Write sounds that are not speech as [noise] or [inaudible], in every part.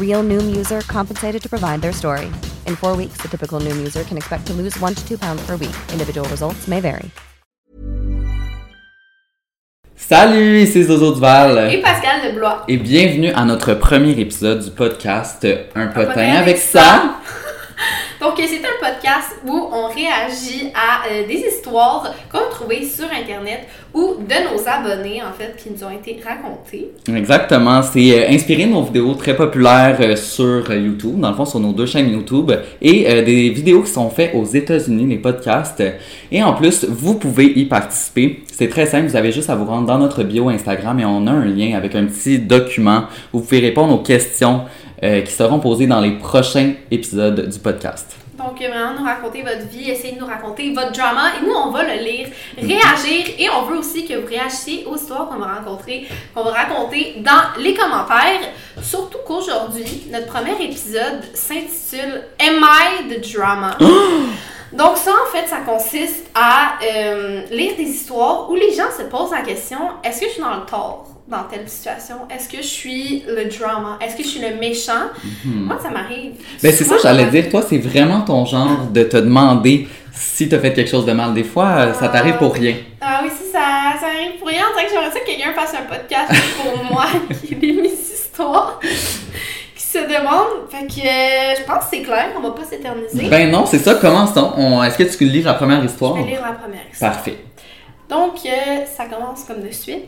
Real Noom user compensated to provide their story. In four weeks, the typical Noom user can expect to lose one to two pounds per week. Individual results may vary. Salut, c'est Zozo Duval. Et Pascal de Blois. Et bienvenue à notre premier épisode du podcast Un potin, potin avec avec ça. Donc, c'est un podcast où on réagit à euh, des histoires qu'on a trouvées sur Internet ou de nos abonnés, en fait, qui nous ont été racontées. Exactement, c'est euh, inspiré de nos vidéos très populaires euh, sur YouTube, dans le fond sur nos deux chaînes YouTube, et des vidéos qui sont faites aux États-Unis, les podcasts. Et en plus, vous pouvez y participer. C'est très simple, vous avez juste à vous rendre dans notre bio Instagram et on a un lien avec un petit document où vous pouvez répondre aux questions euh, qui seront posées dans les prochains épisodes du podcast. Donc, euh, vraiment, nous raconter votre vie, essayer de nous raconter votre drama. Et nous, on va le lire, réagir. Et on veut aussi que vous réagissiez aux histoires qu'on va rencontrer, qu'on va raconter dans les commentaires. Surtout qu'aujourd'hui, notre premier épisode s'intitule Am I the Drama? [gasps] Donc ça, en fait, ça consiste à euh, lire des histoires où les gens se posent la question, est-ce que je suis dans le tort? Dans telle situation? Est-ce que je suis le drama? Est-ce que je suis le méchant? Moi, ça m'arrive. Ben c'est ça, j'allais dire, toi, c'est vraiment ton genre de te demander si t'as fait quelque chose de mal. Des fois, euh, ça t'arrive pour rien. Ah oui, si ça, ça arrive pour rien, c'est que j'aimerais ça que quelqu'un fasse un podcast pour [laughs] moi qui lit mes histoires, qui se demande. Fait que euh, je pense que c'est clair, on va pas s'éterniser. Ben non, c'est ça, commençons. On... Est-ce que tu lis la première histoire? je vais lire la première histoire. Parfait. Donc, euh, ça commence comme de suite.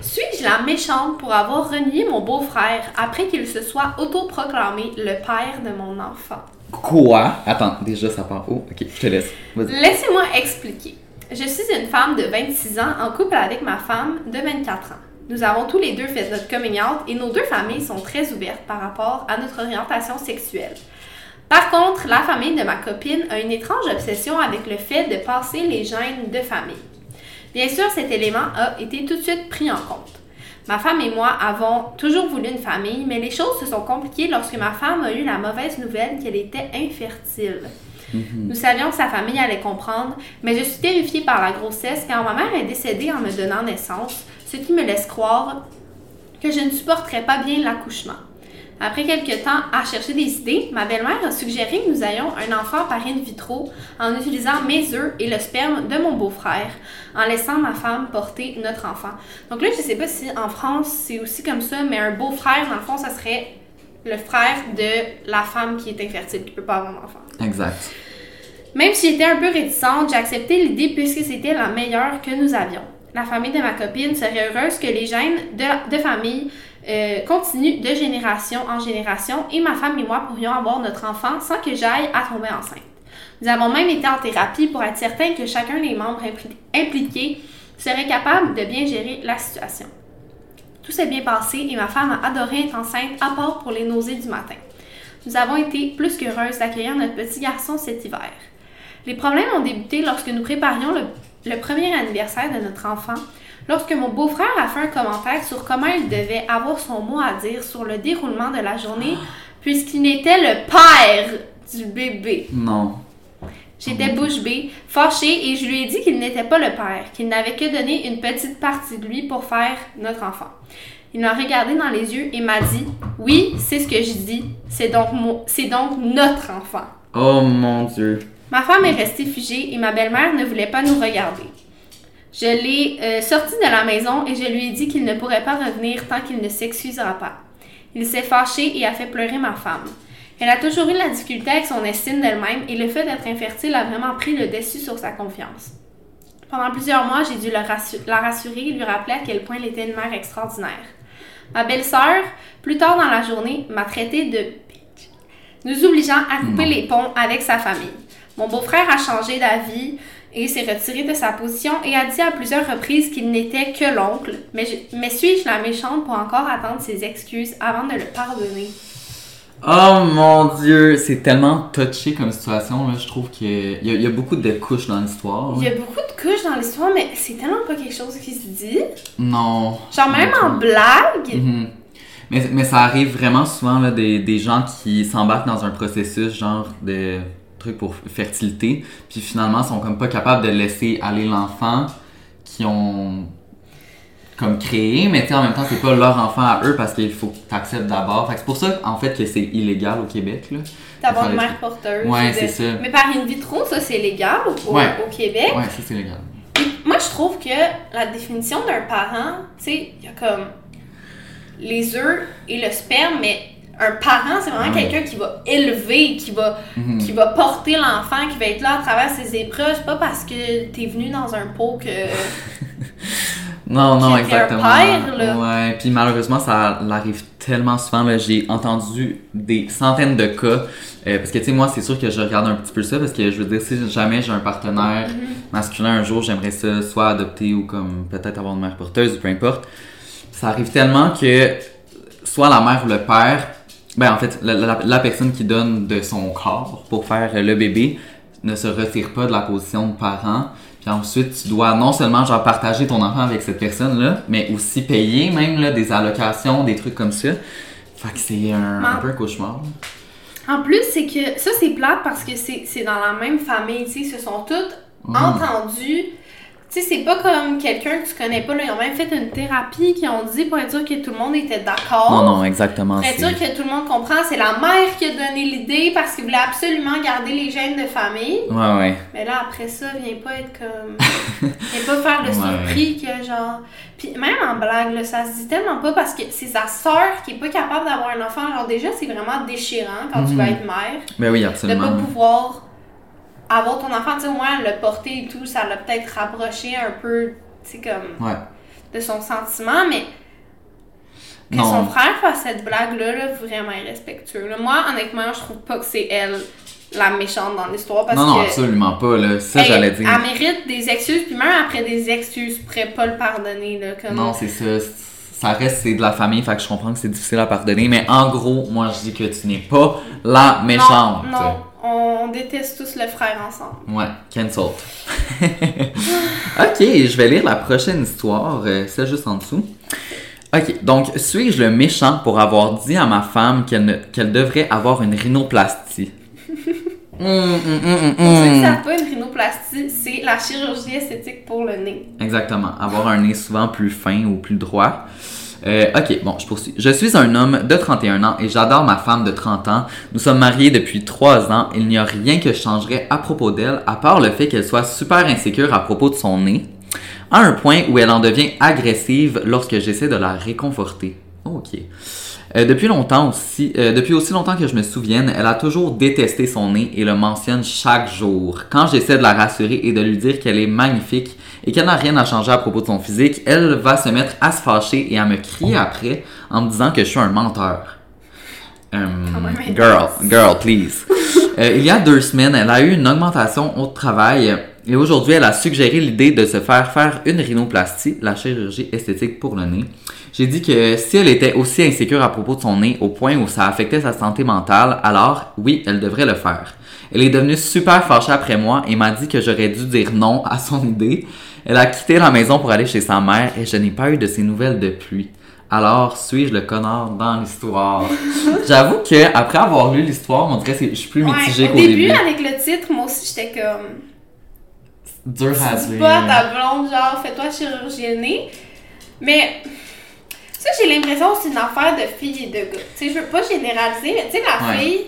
Suis-je la méchante pour avoir renié mon beau-frère après qu'il se soit autoproclamé le père de mon enfant? Quoi? Attends, déjà ça part. Oh, ok, je te laisse. Laissez-moi expliquer. Je suis une femme de 26 ans en couple avec ma femme de 24 ans. Nous avons tous les deux fait notre coming out et nos deux familles sont très ouvertes par rapport à notre orientation sexuelle. Par contre, la famille de ma copine a une étrange obsession avec le fait de passer les gènes de famille. Bien sûr, cet élément a été tout de suite pris en compte. Ma femme et moi avons toujours voulu une famille, mais les choses se sont compliquées lorsque ma femme a eu la mauvaise nouvelle qu'elle était infertile. Nous savions que sa famille allait comprendre, mais je suis terrifiée par la grossesse car ma mère est décédée en me donnant naissance, ce qui me laisse croire que je ne supporterais pas bien l'accouchement. Après quelques temps à chercher des idées, ma belle-mère a suggéré que nous ayons un enfant par in vitro en utilisant mes œufs et le sperme de mon beau-frère, en laissant ma femme porter notre enfant. Donc là, je sais pas si en France c'est aussi comme ça, mais un beau-frère, dans le fond, ça serait le frère de la femme qui est infertile, qui peut pas avoir d'enfant. Exact. Même si j'étais un peu réticente, j'ai accepté l'idée puisque c'était la meilleure que nous avions. La famille de ma copine serait heureuse que les gènes de, de famille euh, continuent de génération en génération et ma femme et moi pourrions avoir notre enfant sans que j'aille à tomber enceinte. Nous avons même été en thérapie pour être certains que chacun des membres impli- impliqués serait capable de bien gérer la situation. Tout s'est bien passé et ma femme a adoré être enceinte à part pour les nausées du matin. Nous avons été plus qu'heureuses d'accueillir notre petit garçon cet hiver. Les problèmes ont débuté lorsque nous préparions le premier anniversaire de notre enfant, lorsque mon beau-frère a fait un commentaire sur comment il devait avoir son mot à dire sur le déroulement de la journée, [gasps] puisqu'il était le père du bébé. Non. J'étais bouche bée, fâchée, et je lui ai dit qu'il n'était pas le père, qu'il n'avait que donné une petite partie de lui pour faire notre enfant. Il m'a regardé dans les yeux et m'a dit Oui, c'est ce que je dis, c'est donc, c'est donc notre enfant. Oh mon dieu. Ma femme est restée figée et ma belle-mère ne voulait pas nous regarder. Je l'ai euh, sorti de la maison et je lui ai dit qu'il ne pourrait pas revenir tant qu'il ne s'excusera pas. Il s'est fâché et a fait pleurer ma femme. Elle a toujours eu la difficulté avec son estime d'elle-même et le fait d'être infertile a vraiment pris le dessus sur sa confiance. Pendant plusieurs mois, j'ai dû la, rassu- la rassurer et lui rappeler à quel point elle était une mère extraordinaire. Ma belle-sœur, plus tard dans la journée, m'a traité de bitch, nous obligeant à couper les ponts avec sa famille. Mon beau-frère a changé d'avis et s'est retiré de sa position et a dit à plusieurs reprises qu'il n'était que l'oncle. Mais, je- mais suis-je la méchante pour encore attendre ses excuses avant de le pardonner? Oh mon dieu, c'est tellement touché comme situation, là. Je trouve qu'il y, y a beaucoup de couches dans l'histoire. Il y a beaucoup de couches dans l'histoire, mais c'est tellement pas quelque chose qui se dit. Non. Genre même en blague? Mhm. Mais, mais ça arrive vraiment souvent, là, des, des gens qui s'embarquent dans un processus, genre, de trucs pour fertilité, puis finalement sont comme pas capables de laisser aller l'enfant qui ont comme créé, mais en même temps, c'est pas leur enfant à eux parce qu'il faut que tu acceptes d'abord. Fait c'est pour ça, en fait, que c'est illégal au Québec, là. D'avoir une mère porteuse. Ouais, c'est ça. Mais par in vitro, ça c'est légal au, au- Ouais. au Québec. Ouais, ça c'est légal. Moi, je trouve que la définition d'un parent, tu sais, il y a comme les œufs et le sperme, mais un parent, c'est vraiment Ouais. quelqu'un qui va élever, qui va, Mhm. qui va porter l'enfant, qui va être là à travers ses épreuves. C'est pas parce que t'es venu dans un pot que. [laughs] Non, non, exactement. père, là. Ouais, puis malheureusement, ça arrive tellement souvent. J'ai entendu des centaines de cas. euh, parce que, tu sais, moi, c'est sûr que je regarde un petit peu ça. Parce que, je veux dire, si jamais j'ai un partenaire Mm-hmm. masculin un jour, j'aimerais ça soit adopter ou comme peut-être avoir une mère porteuse ou peu importe. Ça arrive tellement que soit la mère ou le père, ben en fait, la, la- la personne qui donne de son corps pour faire le bébé ne se retire pas de la position de parent. Puis ensuite, tu dois non seulement genre partager ton enfant avec cette personne-là, mais aussi payer même là, des allocations, des trucs comme ça. Fait que c'est un, un peu un cauchemar. En plus, c'est que ça, c'est plate parce que c'est dans la même famille, tu sais, ils se sont toutes Mm. entendus. Tu sais, c'est pas comme quelqu'un que tu connais pas, là. Ils ont même fait une thérapie qui ont dit pour être sûr que tout le monde était d'accord. Non, non, exactement. Pour être sûr que tout le monde comprend, c'est la mère qui a donné l'idée parce qu'il voulait absolument garder les gènes de famille. Ouais, ouais. Mais là, après ça, viens pas être comme. viens pas faire le [laughs] Ouais. surpris que genre. Puis même en blague, là, ça se dit tellement pas parce que c'est sa soeur qui est pas capable d'avoir un enfant. Genre, déjà, c'est vraiment déchirant quand tu Mhm. vas être mère. Ben oui, De absolument. pas pouvoir avoir ton enfant, tu sais, au moins le porter et tout, ça l'a peut-être rapproché un peu, tu sais, comme. Ouais. de son sentiment, mais. Que Non. son frère fasse cette blague-là, là, vraiment irrespectueux. là. Moi, honnêtement, je trouve pas que c'est elle la méchante dans l'histoire parce Non, non, que. absolument pas, là. Ça, elle, j'allais dire. elle mérite des excuses, puis même après des excuses, je pourrais pas le pardonner. Là, comme... Non, c'est ça. Ça reste, c'est de la famille, fait que je comprends que c'est difficile à pardonner. Mais en gros, moi, je dis que tu n'es pas la méchante. Non, non, on déteste tous le frère ensemble. Ouais, cancelled. [laughs] ok, je vais lire la prochaine histoire, euh, c'est juste en dessous. Ok, donc, suis-je le méchant pour avoir dit à ma femme qu'elle devrait avoir une rhinoplastie? [laughs] Hum. savent pas, une rhinoplastie, c'est la chirurgie esthétique pour le nez. Exactement. Avoir un nez souvent plus fin ou plus droit. Euh, ok, bon, je poursuis. Je suis un homme de 31 ans et j'adore ma femme de 30 ans. Nous sommes mariés depuis 3 ans. Il n'y a rien que je changerais à propos d'elle, à part le fait qu'elle soit super insécure à propos de son nez, à un point où elle en devient agressive lorsque j'essaie de la réconforter. Ok. Euh, depuis longtemps aussi, euh, depuis aussi longtemps que je me souvienne, elle a toujours détesté son nez et le mentionne chaque jour. Quand j'essaie de la rassurer et de lui dire qu'elle est magnifique et qu'elle n'a rien à changer à propos de son physique, elle va se mettre à se fâcher et à me crier après en me disant que je suis un menteur. Intense. girl, girl, please. [laughs] Euh, il y a deux semaines, elle a eu une augmentation au travail et aujourd'hui, elle a suggéré l'idée de se faire faire une rhinoplastie, la chirurgie esthétique pour le nez. J'ai dit que si elle était aussi insécure à propos de son nez au point où ça affectait sa santé mentale, alors oui, elle devrait le faire. Elle est devenue super fâchée après moi et m'a dit que j'aurais dû dire non à son idée. Elle a quitté la maison pour aller chez sa mère et je n'ai pas eu de ses nouvelles depuis. Alors, suis-je le connard dans l'histoire? [laughs] J'avoue que après avoir lu l'histoire, on dirait que je suis plus mitigée Ouais, qu'au au début, début. avec le titre, moi aussi, j'étais comme... Dur à dire. pas ta blonde, genre, fais-toi chirurgienner. Mais ça, j'ai l'impression que c'est une affaire de filles et de gars. Tu sais, je veux pas généraliser, mais tu sais, la Ouais. fille,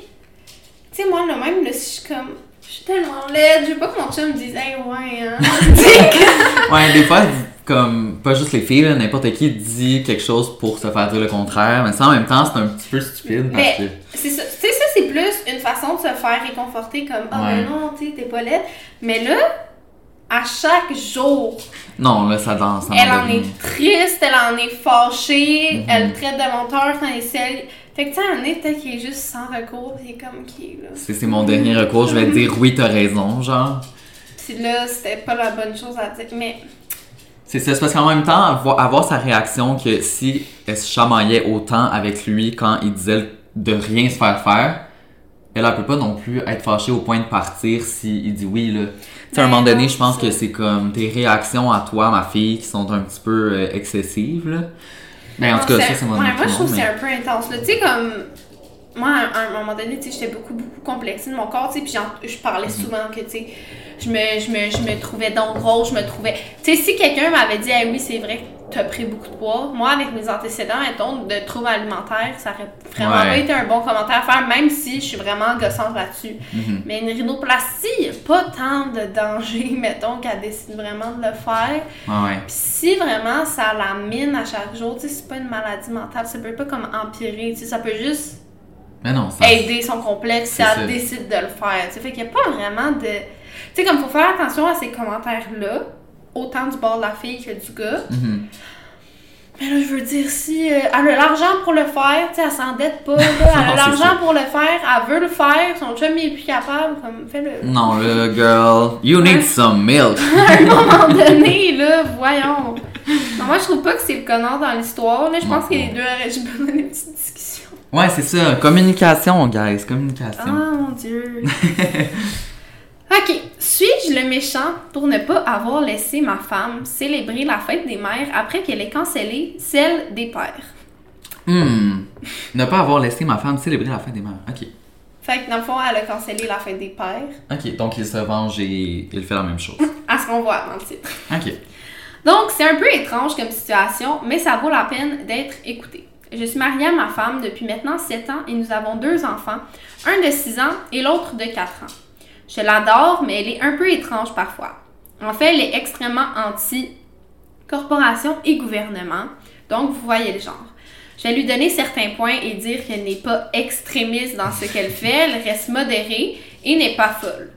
tu sais, moi, le même, là, si je suis comme, je suis tellement laide, je veux pas que mon chum me dise, hey, ouais, hein. [laughs] [laughs] Ouais, des fois, comme, pas juste les filles, là, n'importe qui dit quelque chose pour se faire dire le contraire, mais ça, en même temps, c'est un petit peu stupide parce Mais- que... c'est ça, tu sais, ça, c'est plus une façon de se faire réconforter, comme, ah, Ouais. ben non, tu sais, t'es pas laide. Mais là, à chaque jour, Non, là, ça danse. Elle en est triste, elle en est fâchée, Mhm. elle traite de menteur quand elle. Fait que tu sais, un peut-être qu'il est juste sans recours, pis il est comme qui là. C'est c'est mon dernier recours, je vais te dire oui, t'as raison, genre. Puis là, c'était pas la bonne chose à dire. Mais C'est ça, c'est parce qu'en même temps, avoir, avoir sa réaction que si elle se chamaillait autant avec lui quand il disait de rien se faire faire, elle, elle peut pas non plus être fâchée au point de partir si il dit oui, là. Tu sais, à un Ben moment donné, non, je pense que c'est comme tes réactions à toi, ma fille, qui sont un petit peu euh, excessives, là. Ben, en tout cas, ça, ouais, moi, je trouve que mais- c'est un peu intense. Tu sais, comme. Moi, à un moment donné, tu sais, j'étais beaucoup, beaucoup complexée de mon corps, tu sais, puis j'en- je Mhm. parlais souvent que, tu sais, je me, je, me, je me trouvais donc grosse, je me trouvais... Tu sais, si quelqu'un m'avait dit, ah oui, c'est vrai que t'as pris beaucoup de poids, moi, avec mes antécédents, mettons, de troubles alimentaires, ça aurait vraiment Ouais. pas été un bon commentaire à faire, même si je suis vraiment gossante là-dessus. Mhm. Mais une rhinoplastie, il n'y a pas tant de danger, [laughs] mettons, qu'elle décide vraiment de le faire. Ouais. Puis si vraiment ça la mine à chaque jour, tu sais, c'est pas une maladie mentale, ça peut pas comme empirer, tu sais, ça peut juste Mais non, ça... aider son complexe si ça. elle décide de le faire, tu sais. Fait qu'il y a pas vraiment de... Tu sais, comme faut faire attention à ces commentaires-là, autant du bord de la fille que du gars. Mhm. Mais là, je veux dire, si euh, elle a l'argent pour le faire, tu sais, elle s'endette pas, là, [laughs] elle a l'argent pour le faire, elle veut le faire, son chum il est plus capable, comme, fais-le. Non, là, girl, you need some milk. [laughs] à un moment donné, là, voyons. Non, moi, je trouve pas que c'est le connard dans l'histoire. Là, je pense Non. que les deux auraient juste besoin d'une petite discussion. Ouais, c'est ça. Communication, guys. Communication. Ah, mon Dieu. [laughs] ok. Suis-je le méchant pour ne pas avoir laissé ma femme célébrer la fête des mères après qu'elle ait cancellé celle des pères? Hmm. Ne pas avoir laissé ma femme célébrer la fête des mères. Ok. Fait que dans le fond, elle a cancellé la fête des pères. Ok, donc il se venge et il fait la même chose. [laughs] À ce qu'on voit dans le titre. Ok. Donc, c'est un peu étrange comme situation, mais ça vaut la peine d'être écouté. Je suis mariée à ma femme depuis maintenant 7 ans et nous avons deux enfants, un de 6 ans et l'autre de 4 ans. Je l'adore, mais elle est un peu étrange parfois. En fait, elle est extrêmement anti-corporation et gouvernement, donc vous voyez le genre. Je vais lui donner certains points et dire qu'elle n'est pas extrémiste dans ce qu'elle fait, elle reste modérée et n'est pas folle.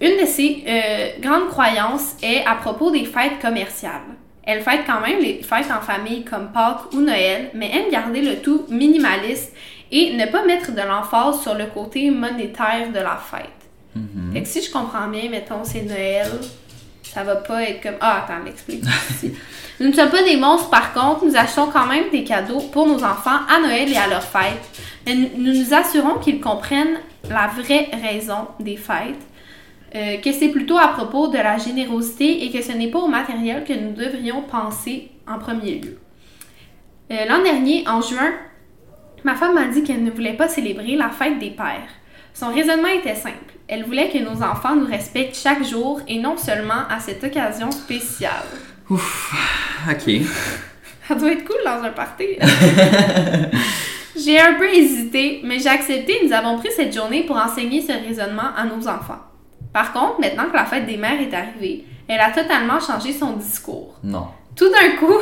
Une de ses euh, grandes croyances est à propos des fêtes commerciales. Elle fête quand même les fêtes en famille comme Pâques ou Noël, mais aime garder le tout minimaliste et ne pas mettre de l'emphase sur le côté monétaire de la fête. Fait que si je comprends bien, mettons, c'est Noël, ça va pas être comme. Ah, attends, l'explique [laughs] ici. Nous ne sommes pas des monstres, par contre, nous achetons quand même des cadeaux pour nos enfants à Noël et à leurs fêtes. Mais nous nous nous assurons qu'ils comprennent la vraie raison des fêtes, euh, que c'est plutôt à propos de la générosité et que ce n'est pas au matériel que nous devrions penser en premier lieu. Euh, L'an dernier, en juin, ma femme m'a dit qu'elle ne voulait pas célébrer la fête des pères. Son raisonnement était simple. Elle voulait que nos enfants nous respectent chaque jour et non seulement à cette occasion spéciale. Ok. Ça doit être cool dans un party. [laughs] j'ai un peu hésité, mais j'ai accepté et nous avons pris cette journée pour enseigner ce raisonnement à nos enfants. Par contre, maintenant que la fête des mères est arrivée, elle a totalement changé son discours. Non. Tout d'un coup,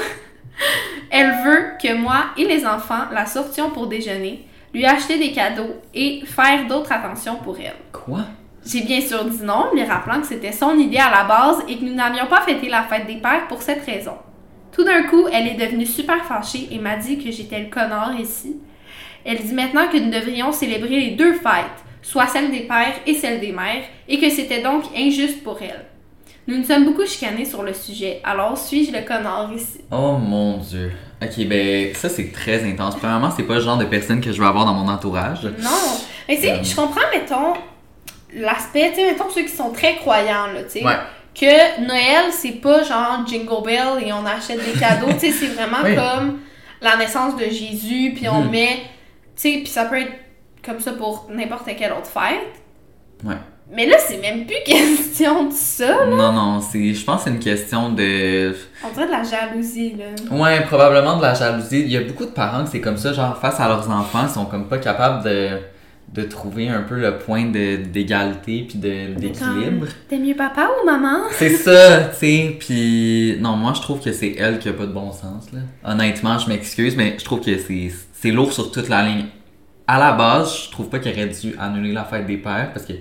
[laughs] elle veut que moi et les enfants la sortions pour déjeuner, lui acheter des cadeaux et faire d'autres attentions pour elle. Quoi? J'ai bien sûr dit non, lui rappelant que c'était son idée à la base et que nous n'avions pas fêté la fête des pères pour cette raison. Tout d'un coup, elle est devenue super fâchée et m'a dit que j'étais le connard ici. Elle dit maintenant que nous devrions célébrer les deux fêtes, soit celle des pères et celle des mères, et que c'était donc injuste pour elle. Nous nous sommes beaucoup chicanés sur le sujet, alors suis-je le connard ici? Oh mon dieu. Ok, ben ça c'est très intense. Premièrement, c'est pas le genre de personne que je veux avoir dans mon entourage. Non. Mais tu sais, Euh. je comprends, mettons, l'aspect, tu sais, mettons ceux qui sont très croyants, là, tu sais. Ouais. Que Noël, c'est pas genre Jingle Bell et on achète des cadeaux, tu sais, c'est vraiment Oui. comme la naissance de Jésus, puis on Mhm. met, tu sais, puis ça peut être comme ça pour n'importe quelle autre fête. Ouais. Mais là, c'est même plus question de ça. Non, non, c'est, je pense que c'est une question de. On dirait de la jalousie, là. Ouais, probablement de la jalousie. Il y a beaucoup de parents que c'est comme ça, genre face à leurs enfants, ils sont comme pas capables de, de trouver un peu le point de, d'égalité puis de, d'équilibre. T'es mieux papa ou maman? C'est [laughs] ça, tu sais. Puis non, moi je trouve que c'est elle qui a pas de bon sens là. Honnêtement, je m'excuse, mais je trouve que c'est c'est lourd sur toute la ligne. À la base, je trouve pas qu'il aurait dû annuler la fête des pères parce que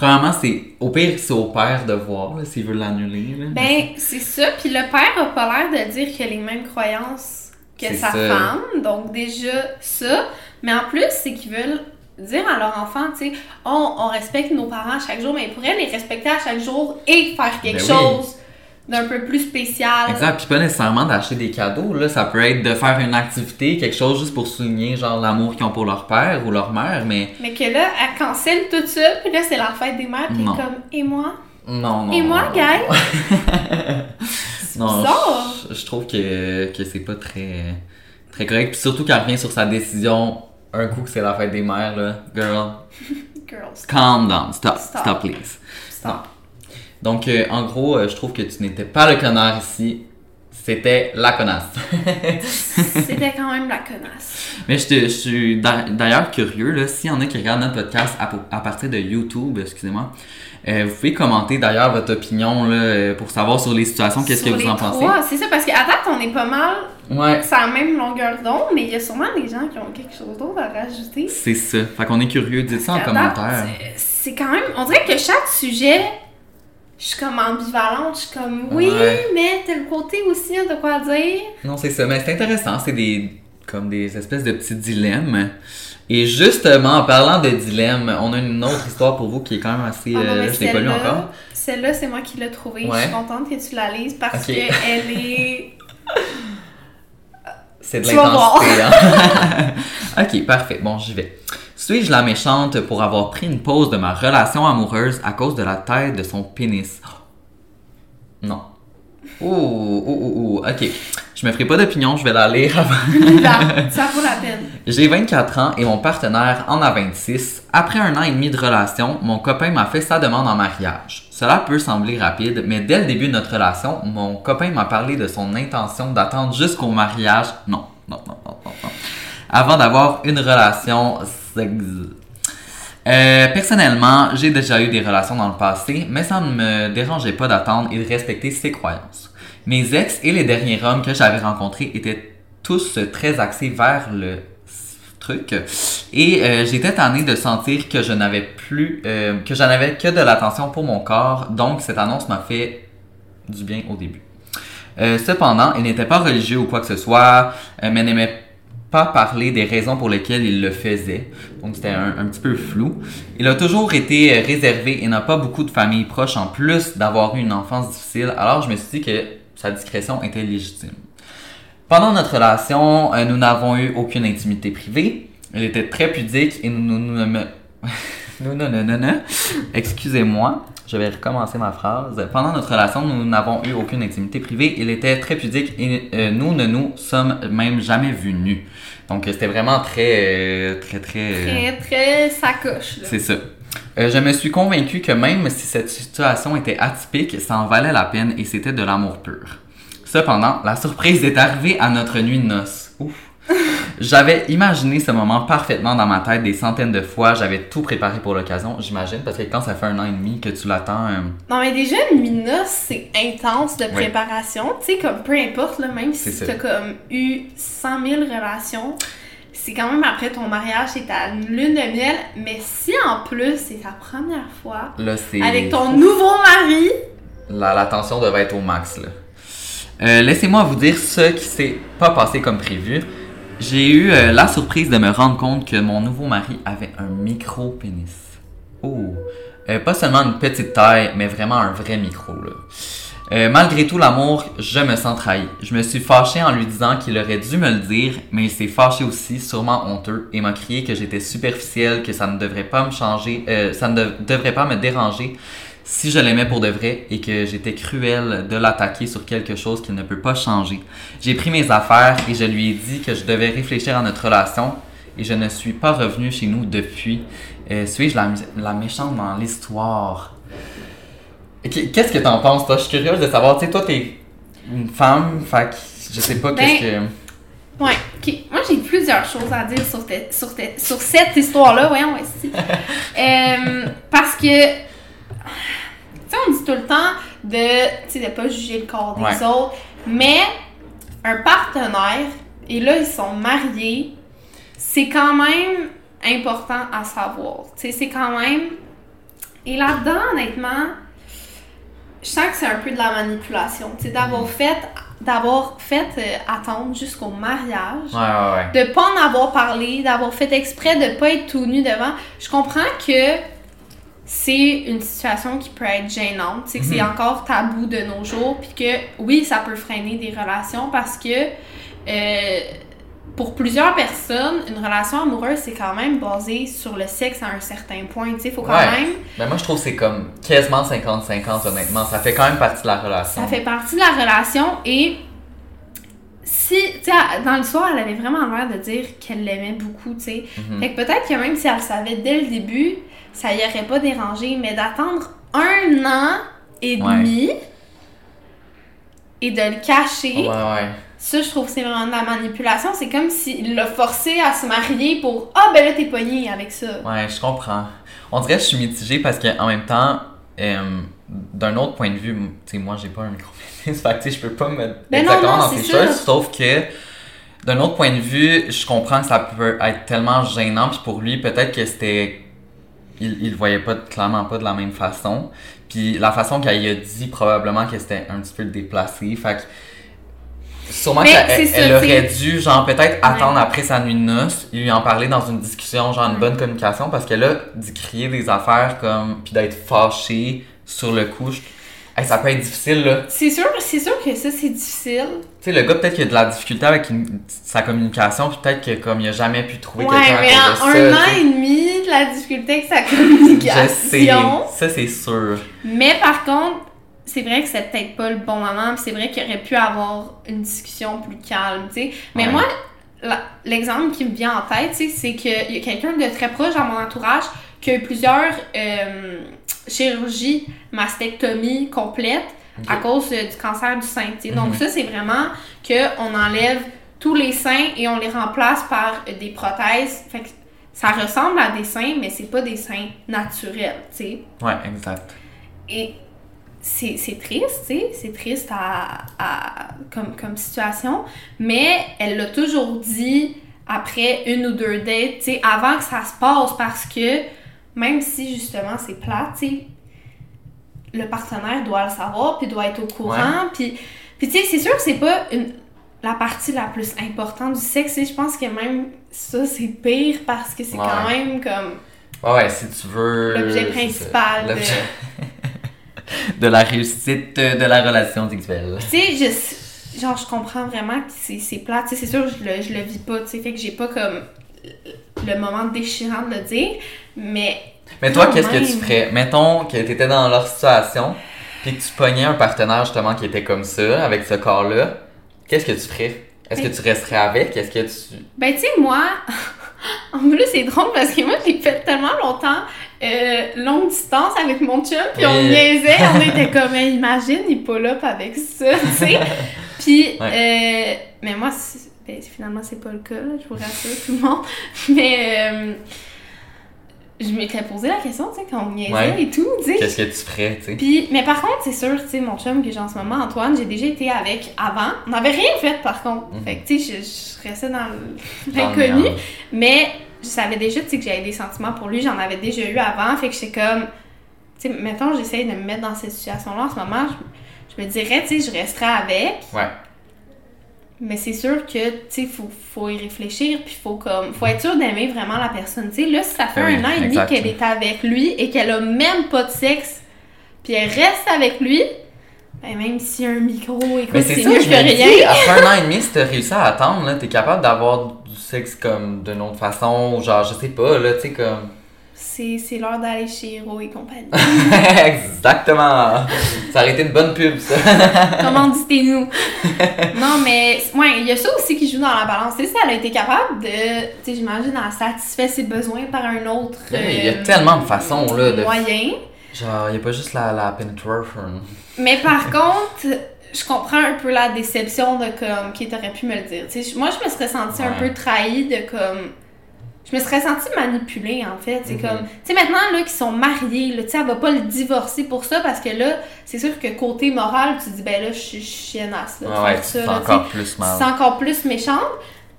premièrement, c'est au pire c'est au père de voir s'il veut l'annuler. Ben, c'est ça. Puis le père a pas l'air de dire qu'il a les mêmes croyances que sa ça. femme. Donc, déjà, ça. Mais en plus, c'est qu'ils veulent dire à leur enfant, tu sais, on, on respecte nos parents à chaque jour, mais ils pourraient les respecter à chaque jour et faire quelque Ben oui. D'un peu plus spécial. Exact, puis pas nécessairement d'acheter des cadeaux, là. Ça peut être de faire une activité, quelque chose juste pour souligner, genre, l'amour qu'ils ont pour leur père ou leur mère, mais Mais que là, elle cancelle tout ça, puis là, c'est la fête des mères, puis comme, et moi? non, non. Et moi, non, guys? [laughs] Non, je, je trouve que, que c'est pas très, très correct. Puis surtout qu'elle revient sur sa décision un coup que c'est la fête des mères, là. Girl, [laughs] Girls, calm down. Stop, stop, Stop. please. stop. Donc, euh, en gros, euh, je trouve que tu n'étais pas le connard ici. C'était la connasse. [laughs] C'était quand même la connasse. Mais je, te- je suis d'a- d'ailleurs curieux, là, s'il y en a qui regardent notre podcast à, à partir de YouTube, excusez-moi, euh, vous pouvez commenter d'ailleurs votre opinion là, pour savoir sur les situations, qu'est-ce que vous les en pensez. C'est ça, parce qu'à date, on est pas mal Ouais, C'est la même longueur d'onde, mais il y a sûrement des gens qui ont quelque chose d'autre à rajouter. c'est ça. Fait qu'on est curieux, dites ça en commentaire. C'est quand même. On dirait que chaque sujet, je suis comme ambivalente. Je suis comme oui, Ouais. mais tel côté aussi a de quoi dire. Non, c'est ça. Mais c'est intéressant. C'est des comme des espèces de petits dilemmes. Et justement, en parlant de dilemmes, on a une autre histoire pour vous qui est quand même assez. Ah non, euh, je l'ai pas lu encore. Celle-là, c'est moi qui l'ai trouvée. Je suis contente que tu la lises parce qu'elle est. [laughs] C'est de l'intensité, hein? [laughs] [laughs] ok, parfait. Bon, j'y vais. Suis-je la méchante pour avoir pris une pause de ma relation amoureuse à cause de la taille de son pénis? Non. Ouh, ouh, ouh, ouh. Ok. Je me ferai pas d'opinion, je vais la lire avant. Ça, [laughs] ça vaut la peine. J'ai 24 ans et mon partenaire en a 26. Après un an et demi de relation, mon copain m'a fait sa demande en mariage. Cela peut sembler rapide, mais dès le début de notre relation, mon copain m'a parlé de son intention d'attendre jusqu'au mariage. Non, non, non, non, non, non. Avant d'avoir une relation Euh, personnellement, j'ai déjà eu des relations dans le passé, mais ça ne me dérangeait pas d'attendre et de respecter ses croyances. Mes ex et les derniers hommes que j'avais rencontrés étaient tous très axés vers le truc et euh, j'étais tanné de sentir que je n'avais plus euh, que j'en avais que de l'attention pour mon corps donc cette annonce m'a fait du bien au début cependant il n'était pas religieux ou quoi que ce soit mais n'aimait pas parler des raisons pour lesquelles il le faisait. Donc c'était un, petit peu flou. Il a toujours été euh, réservé et n'a pas beaucoup de famille proche en plus d'avoir eu une enfance difficile. Alors je me suis dit que sa discrétion était légitime. Pendant notre relation, euh, nous n'avons eu aucune intimité privée. Il était très pudique et nous nous nous nous [laughs] non non non non. Excusez-moi, je vais recommencer ma phrase. Pendant notre relation, nous n'avons eu aucune intimité privée. Il était très pudique et euh, nous ne nous sommes même jamais vus nus. Donc euh, c'était vraiment très euh, très très. euh, Très, très sacoche. c'est ça. Je me suis convaincu que même si cette situation était atypique, ça en valait la peine et c'était de l'amour pur. Cependant, la surprise est arrivée à notre nuit de noces. Ouf. J'avais imaginé ce moment parfaitement dans ma tête des centaines de fois. J'avais tout préparé pour l'occasion, j'imagine, parce que quand ça fait un an et demi que tu l'attends, euh, Non, mais déjà, une nuit c'est intense de Oui. préparation. Tu sais, comme peu importe, là, même si tu as comme eu 100 000 relations, c'est quand même après ton mariage, c'est ta lune de miel. Mais si en plus, c'est ta première fois là avec ton nouveau mari, La, la tension devait être au max. là. Euh, Laissez-moi vous dire ce qui s'est pas passé comme prévu. J'ai eu euh, la surprise de me rendre compte que mon nouveau mari avait un micro-pénis. Oh! Euh, pas seulement une petite taille, mais vraiment un vrai micro. Là. Euh, malgré tout l'amour, je me sens trahi. Je me suis fâché en lui disant qu'il aurait dû me le dire, mais il s'est fâché aussi, sûrement honteux, et m'a crié que j'étais superficielle, que ça ne devrait pas me changer, ça ne dev- devrait pas me déranger si je l'aimais pour de vrai et que j'étais cruel de l'attaquer sur quelque chose qui ne peut pas changer. J'ai pris mes affaires et je lui ai dit que je devais réfléchir à notre relation et je ne suis pas revenu chez nous depuis. Euh, Suis-je la, la méchante dans l'histoire? Qu'est-ce que t'en penses, toi? Je suis curieuse de savoir. Tu sais, toi, t'es une femme, fait je sais pas Ben, qu'est-ce que. Ouais, ok. Moi, j'ai plusieurs choses à dire sur, te- sur, te- sur cette histoire-là. Voyons, ici. [laughs] Euh, parce que, tu sais, on dit tout le temps de, de pas juger le corps des Ouais. autres, mais un partenaire, et là, ils sont mariés, c'est quand même important à savoir. Tu sais, c'est quand même... Et là-dedans, honnêtement, je sens que c'est un peu de la manipulation. Tu sais, d'avoir fait, d'avoir fait euh, attendre jusqu'au mariage Ouais, ouais, ouais. de pas en avoir parlé, d'avoir fait exprès de pas être tout nu devant. Je comprends que c'est une situation qui peut être gênante, c'est que c'est Mhm. encore tabou de nos jours, puis que oui, ça peut freiner des relations parce que euh, pour plusieurs personnes, une relation amoureuse, c'est quand même basé sur le sexe à un certain point. Tu sais, faut quand Ouais. même. Ben moi, je trouve que c'est comme quasiment 50-50, honnêtement. Ça fait quand même partie de la relation. Ça fait partie de la relation et si, tu sais, dans l'histoire, elle avait vraiment l'air de dire qu'elle l'aimait beaucoup, tu sais. Mhm. Fait que peut-être que même si elle le savait dès le début, ça y aurait pas dérangé, mais d'attendre un an et demi et de le cacher, Ouais, ouais. ça, je trouve que c'est vraiment de la manipulation. C'est comme s'il l'a forcé à se marier pour Ah, ben là, t'es pogné avec ça. Ouais, je comprends. On dirait que je suis mitigée parce qu'en même temps, euh, d'un autre point de vue, tu sais, moi, j'ai pas un micro-pénis, [laughs] fait que je peux pas me mettre Ben exactement non, dans ces sûr. choses, sauf que d'un autre point de vue, je comprends que ça peut être tellement gênant, puis pour lui, peut-être que c'était... Il, il le voyait pas, clairement pas de la même façon. Puis la façon qu'elle a dit, probablement que c'était un petit peu déplacé, fait que... Sûrement qu'elle elle aurait dû, genre, peut-être attendre Ouais. après sa nuit de noces, lui en parler dans une discussion, genre une bonne communication, parce que là, d'y crier des affaires comme, puis d'être fâché sur le coup, je- hey, ça peut être difficile, là. C'est sûr, c'est sûr que ça, c'est difficile. Tu sais, le gars, peut-être qu'il a de la difficulté avec une- sa communication, puis peut-être que comme il a jamais pu trouver Ouais, quelqu'un mais en un an et demi, de la difficulté avec sa [laughs] Je sais, communication. ça c'est sûr. Mais par contre, c'est vrai que c'est peut-être pas le bon moment, puis c'est vrai qu'il aurait pu avoir une discussion plus calme, tu sais. Mais Ouais. moi, l'exemple qui me vient en tête, tu sais, c'est qu'il y a quelqu'un de très proche dans mon entourage qui a eu plusieurs euh, chirurgies, mastectomie complètes à cause euh, du cancer du sein. Donc Mhm. ça, c'est vraiment qu'on enlève tous les seins et on les remplace par euh, des prothèses. Fait que ça ressemble à des seins, mais c'est pas des seins naturels, tu sais. Ouais, exact. Et c'est c'est triste, tu sais, c'est triste à, à- comme, comme situation, mais elle l'a toujours dit après une ou deux dates, tu sais, avant que ça se passe, parce que même si justement c'est plat, tu sais, le partenaire doit le savoir, puis doit être au courant, puis, puis tu sais, c'est sûr que c'est pas une, la partie la plus importante du sexe, je pense que même ça, c'est pire, parce que c'est Ouais. quand même comme... Ouais, ouais, si tu veux. L'objet principal de- [laughs] de la réussite de la relation sexuelle. Tu sais, je, genre, je comprends vraiment que c'est. Tu sais, c'est sûr, je le, je le vis pas, tu sais, fait que j'ai pas comme le moment déchirant de le dire, mais Mais toi, qu'est-ce que tu ferais? Mettons que t'étais dans leur situation, puis que tu pognais un partenaire justement qui était comme ça, avec ce corps-là, qu'est-ce que tu ferais? Est-ce que tu resterais avec? Est-ce que tu. Ben, tu sais, moi, [laughs] en plus, c'est drôle parce que moi, j'ai fait tellement longtemps euh, longue distance avec mon chum, puis on niaisait, on [laughs] était comme, imagine, il pull up avec ça, tu sais. [laughs] Puis, euh, mais moi, finalement, c'est pas le cas, là, je vous rassure tout le monde. [laughs] Mais euh, je m'étais posé la question, tu sais, quand on niaisait Ouais. et tout, tu sais. Qu'est-ce que tu ferais, tu sais? Puis, mais par contre, c'est sûr, tu sais, mon chum que j'ai en ce moment, Antoine, j'ai déjà été avec avant. On n'avait rien fait, par contre. Mhm. Fait que, tu sais, je, je restais dans l'inconnu. Mais je savais déjà, tu sais, que j'avais des sentiments pour lui. J'en avais déjà eu avant. Fait que j'étais comme... Tu sais, mettons, j'essaye de me mettre dans cette situation-là en ce moment. Je, je me dirais, tu sais, je resterais avec. Ouais. Mais c'est sûr que, tu sais, faut, faut y réfléchir, puis faut comme, faut être sûr d'aimer vraiment la personne. Tu sais, là, si ça fait oui, un an et demi qu'elle est avec lui et qu'elle a même pas de sexe, puis elle reste avec lui, ben même a un micro, écoute, c'est mieux je que me dis, rien. après un an et [laughs] demi, si t'as réussi à attendre, là, t'es capable d'avoir du sexe comme d'une autre façon, genre, je sais pas, là, tu sais, comme. C'est l'heure d'aller chez Hero et compagnie. [laughs] Exactement. Ça aurait été une bonne pub, ça. [laughs] Commanditez-nous. non, mais ouais, il y a ça aussi qui joue dans la balance. Tu sais, si elle a été capable de, tu sais, j'imagine, elle satisfait ses besoins par un autre. Il y a euh, tellement de façons, là, de... Moyen. Genre, il n'y a pas juste la, la penetration. Mais par contre, je comprends un peu la déception de comme, qui t'aurait pu me le dire. Moi, je me serais sentie un peu trahie de comme. Je me serais sentie manipulée, en fait. C'est Mhm. comme. Tu sais, maintenant, là, qu'ils sont mariés, là, tu sais, elle va pas le divorcer pour ça parce que là, c'est sûr que côté moral, tu dis, ben là, je suis chiennasse, là. Ouais, tu sais. encore plus mal. C'est encore plus méchante.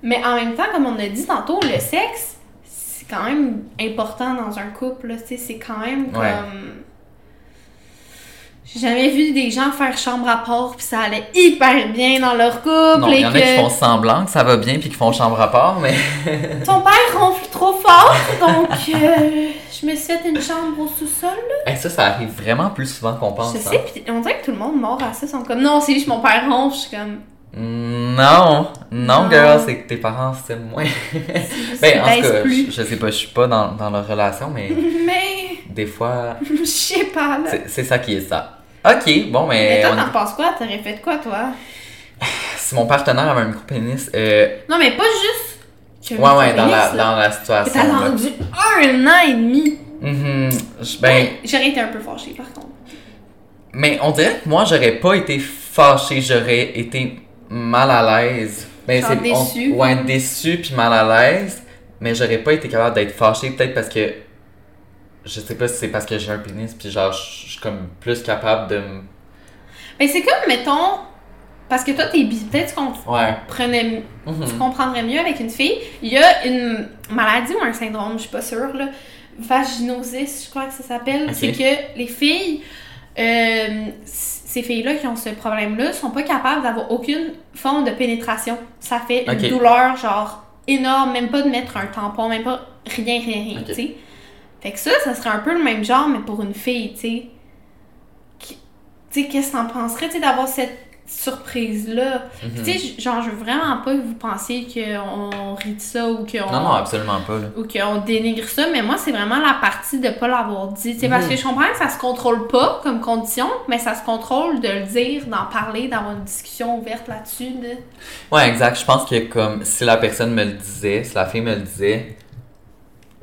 Mais en même temps, comme on a dit tantôt, le sexe, c'est quand même important dans un couple, là, tu sais, c'est quand même comme. Ouais. J'ai jamais vu des gens faire chambre à part puis ça allait hyper bien dans leur couple Non, il y en a qui font semblant que ça va bien puis qui font chambre à part, mais... [laughs] ton père ronfle trop fort donc euh, je me suis fait une chambre au sous-sol. Hey, ça, ça arrive vraiment plus souvent qu'on pense. Je hein. sais, puis on dirait que tout le monde mord à ça, sont comme non, c'est juste mon père ronfle, je suis comme Mm, Non, non, Non. girl, c'est que tes parents s'aiment moins. [laughs] ben, en tout cas, plus. je, je sais pas, je suis pas dans, dans leur relation, mais [laughs] mais des fois, je sais pas là. c'est ça qui est ça. Ok, bon, mais, Mais toi, t'en penses quoi? T'aurais fait quoi, toi? si mon partenaire avait un micro-pénis, euh, Non, mais pas juste. que ouais, ouais, dans la, dans la situation. T'as là. rendu un an et demi. Mhm, je- ben, J'aurais été un peu fâchée, par contre. mais on dirait que moi, j'aurais pas été fâchée, j'aurais été mal à l'aise. Ben, Genre c'est- déçue. on- ouais, déçue puis mal à l'aise, mais j'aurais pas été capable d'être fâchée, peut-être parce que je sais pas si c'est parce que j'ai un pénis puis genre je suis comme plus capable de me Mais c'est comme, mettons. Parce que toi, t'es bi. Peut-être qu'on ouais. Mhm. Tu comprendrais mieux avec une fille. Il y a une maladie ou un syndrome, je suis pas sûre, là. Vaginosis, je crois que ça s'appelle. C'est que les filles. euh, ces filles-là qui ont ce problème-là sont pas capables d'avoir aucune forme de pénétration. Ça fait une douleur, genre, énorme. Même pas de mettre un tampon, même pas rien, rien, rien, tu sais. Fait que ça, ça serait un peu le même genre, mais pour une fille, tu sais. Tu sais, qu'est-ce que t'en penserais, tu sais, d'avoir cette surprise-là? Mhm. Puis Tu sais, j- genre, je veux vraiment pas que vous pensiez qu'on rit de ça ou qu'on non non absolument pas là ou qu'on dénigre ça, mais moi, c'est vraiment la partie de pas l'avoir dit. Tu sais, parce Mhm. que je comprends que ça se contrôle pas comme condition, mais ça se contrôle de le dire, d'en parler, d'avoir une discussion ouverte là-dessus. De... ouais exact je pense que comme si la personne me le disait si la fille me le disait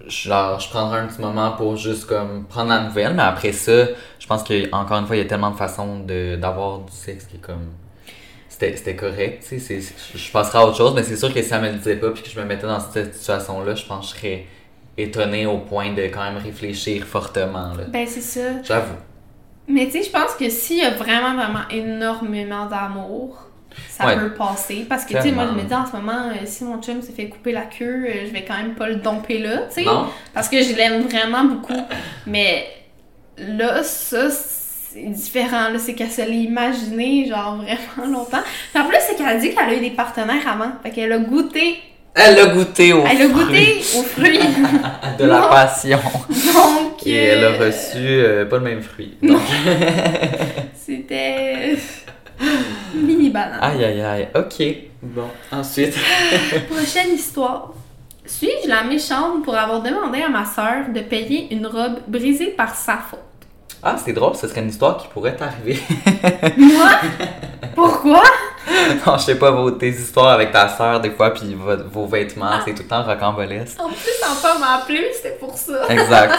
genre je prendrais un petit moment pour juste comme prendre la nouvelle mais après ça je pense que encore une fois il y a tellement de façons de d'avoir du sexe qui est comme c'était correct tu sais je passerais à autre chose mais c'est sûr que si elle me le disait pas puis que je me mettais dans cette situation là je pense que je serais étonné au point de quand même réfléchir fortement là Ben, c'est ça. j'avoue Mais tu sais, je pense que s'il y a vraiment, vraiment énormément d'amour, ça Ouais. peut passer. Parce que, tu sais, moi, je me dis en ce moment, euh, si mon chum s'est fait couper la queue, euh, je vais quand même pas le domper là, tu sais. Parce que je l'aime vraiment beaucoup. Mais là, ça, c'est différent. Là, c'est qu'elle se l'est imaginé, genre, vraiment longtemps. Puis en plus, c'est qu'elle a dit qu'elle a eu des partenaires avant. Fait qu'elle a goûté. elle a goûté au Elle a fruit goûté aux fruits. [laughs] de la Non. passion Donc, et elle a euh, reçu euh, pas le même fruit donc C'était. [laughs] Mini banane. Aïe aïe aïe, ok. Bon, ensuite. [laughs] Prochaine histoire. Suis-je la méchante pour avoir demandé à ma sœur de payer une robe brisée par sa faute? Ah, c'est drôle, ce serait une histoire qui pourrait t'arriver. [laughs] Moi? Pourquoi? non, je sais pas, vos, tes histoires avec ta soeur, des fois, puis vo- vos vêtements, c'est tout le temps rocambolesque. En plus, Antoine m'a appelé, c'était pour ça. Exact.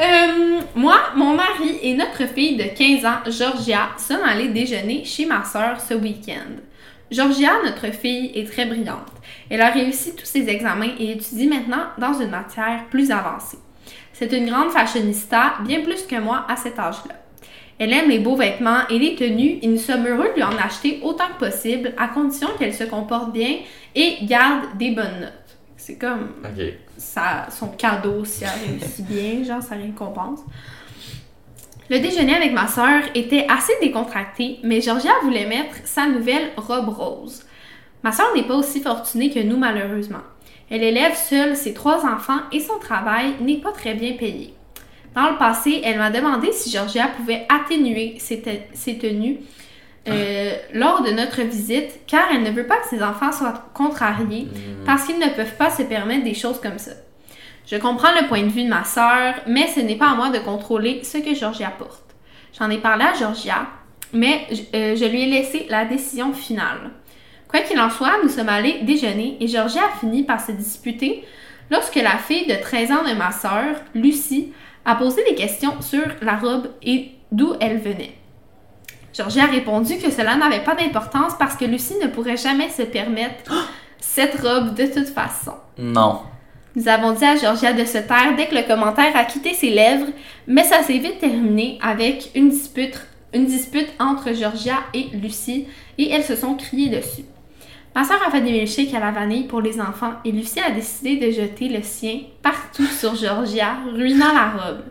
Euh, moi, mon mari et notre fille de 15 ans, Georgia, sommes allés déjeuner chez ma sœur ce week-end. Georgia, notre fille, est très brillante. Elle a réussi tous ses examens et étudie maintenant dans une matière plus avancée. C'est une grande fashionista, bien plus que moi à cet âge-là. Elle aime les beaux vêtements et les tenues et nous sommes heureux de lui en acheter autant que possible à condition qu'elle se comporte bien et garde des bonnes notes. C'est comme. Sa, son cadeau si elle réussit [laughs] bien, genre sa récompense. Le déjeuner avec ma sœur était assez décontracté, mais Georgia voulait mettre sa nouvelle robe rose. Ma sœur n'est pas aussi fortunée que nous, malheureusement. Elle élève seule ses trois enfants et son travail n'est pas très bien payé. Dans le passé, elle m'a demandé si Georgia pouvait atténuer ses, te- ses tenues euh, lors de notre visite, car elle ne veut pas que ses enfants soient contrariés parce qu'ils ne peuvent pas se permettre des choses comme ça. Je comprends le point de vue de ma sœur, mais ce n'est pas à moi de contrôler ce que Georgia porte. J'en ai parlé à Georgia, mais euh, je lui ai laissé la décision finale. Quoi qu'il en soit, nous sommes allés déjeuner et Georgia a fini par se disputer lorsque la fille de 13 ans de ma sœur, Lucie, a posé des questions sur la robe et d'où elle venait. Georgia a répondu que cela n'avait pas d'importance parce que Lucie ne pourrait jamais se permettre cette robe de toute façon. Non. Nous avons dit à Georgia de se taire dès que le commentaire a quitté ses lèvres, mais ça s'est vite terminé avec une dispute, une dispute entre Georgia et Lucie et elles se sont criées dessus. Ma soeur a fait des milkshakes à la vanille pour les enfants et Lucie a décidé de jeter le sien partout sur Georgia, ruinant la robe.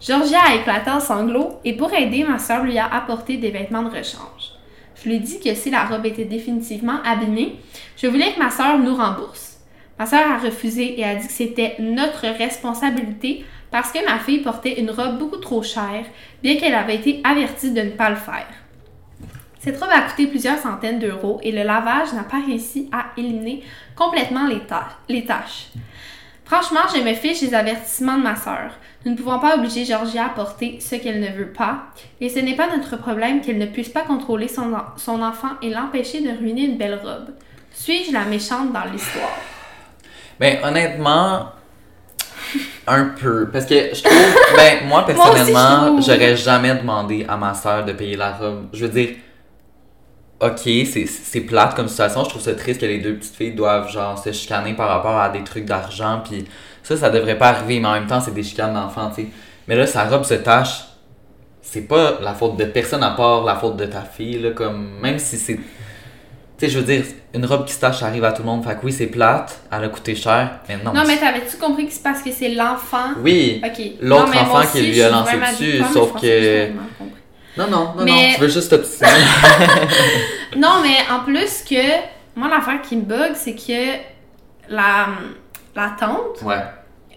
Georgia a éclaté en sanglots et pour aider, ma soeur lui a apporté des vêtements de rechange. Je lui ai dit que si la robe était définitivement abîmée, je voulais que ma soeur nous rembourse. Ma soeur a refusé et a dit que c'était notre responsabilité parce que ma fille portait une robe beaucoup trop chère, bien qu'elle avait été avertie de ne pas le faire. Cette robe a coûté plusieurs centaines d'euros et le lavage n'a pas réussi à éliminer complètement les, les taches. Franchement, je me fiche des avertissements de ma sœur. Nous ne pouvons pas obliger Georgia à porter ce qu'elle ne veut pas, et ce n'est pas notre problème qu'elle ne puisse pas contrôler son, en- son enfant et l'empêcher de ruiner une belle robe. Suis-je la méchante dans l'histoire? Ben, honnêtement, un peu. Parce que je trouve, ben, moi, [laughs] personnellement, j'aurais jamais demandé à ma soeur de payer la robe. Je veux dire, ok, c'est- c'est plate comme situation. Je trouve ça triste que les deux petites filles doivent, genre, se chicaner par rapport à des trucs d'argent. Puis ça, ça devrait pas arriver. Mais en même temps, c'est des chicanes d'enfants, tu sais. Mais là, sa robe se tache. C'est pas la faute de personne à part la faute de ta fille, là. Comme, même si c'est. Tu sais, je veux dire, une robe qui se tache, ça arrive à tout le monde. Fait que oui, c'est plate. Elle a coûté cher. Mais non. Non, mais t'avais-tu compris que c'est parce que c'est l'enfant? Oui. L'autre Non, enfant qui lui a lancé dessus, sauf que-. Non, non, non, non. Mais- Tu veux juste t'obstiner. [laughs] Non, mais en plus que, moi, l'affaire qui me bug, c'est que la, la tante ouais.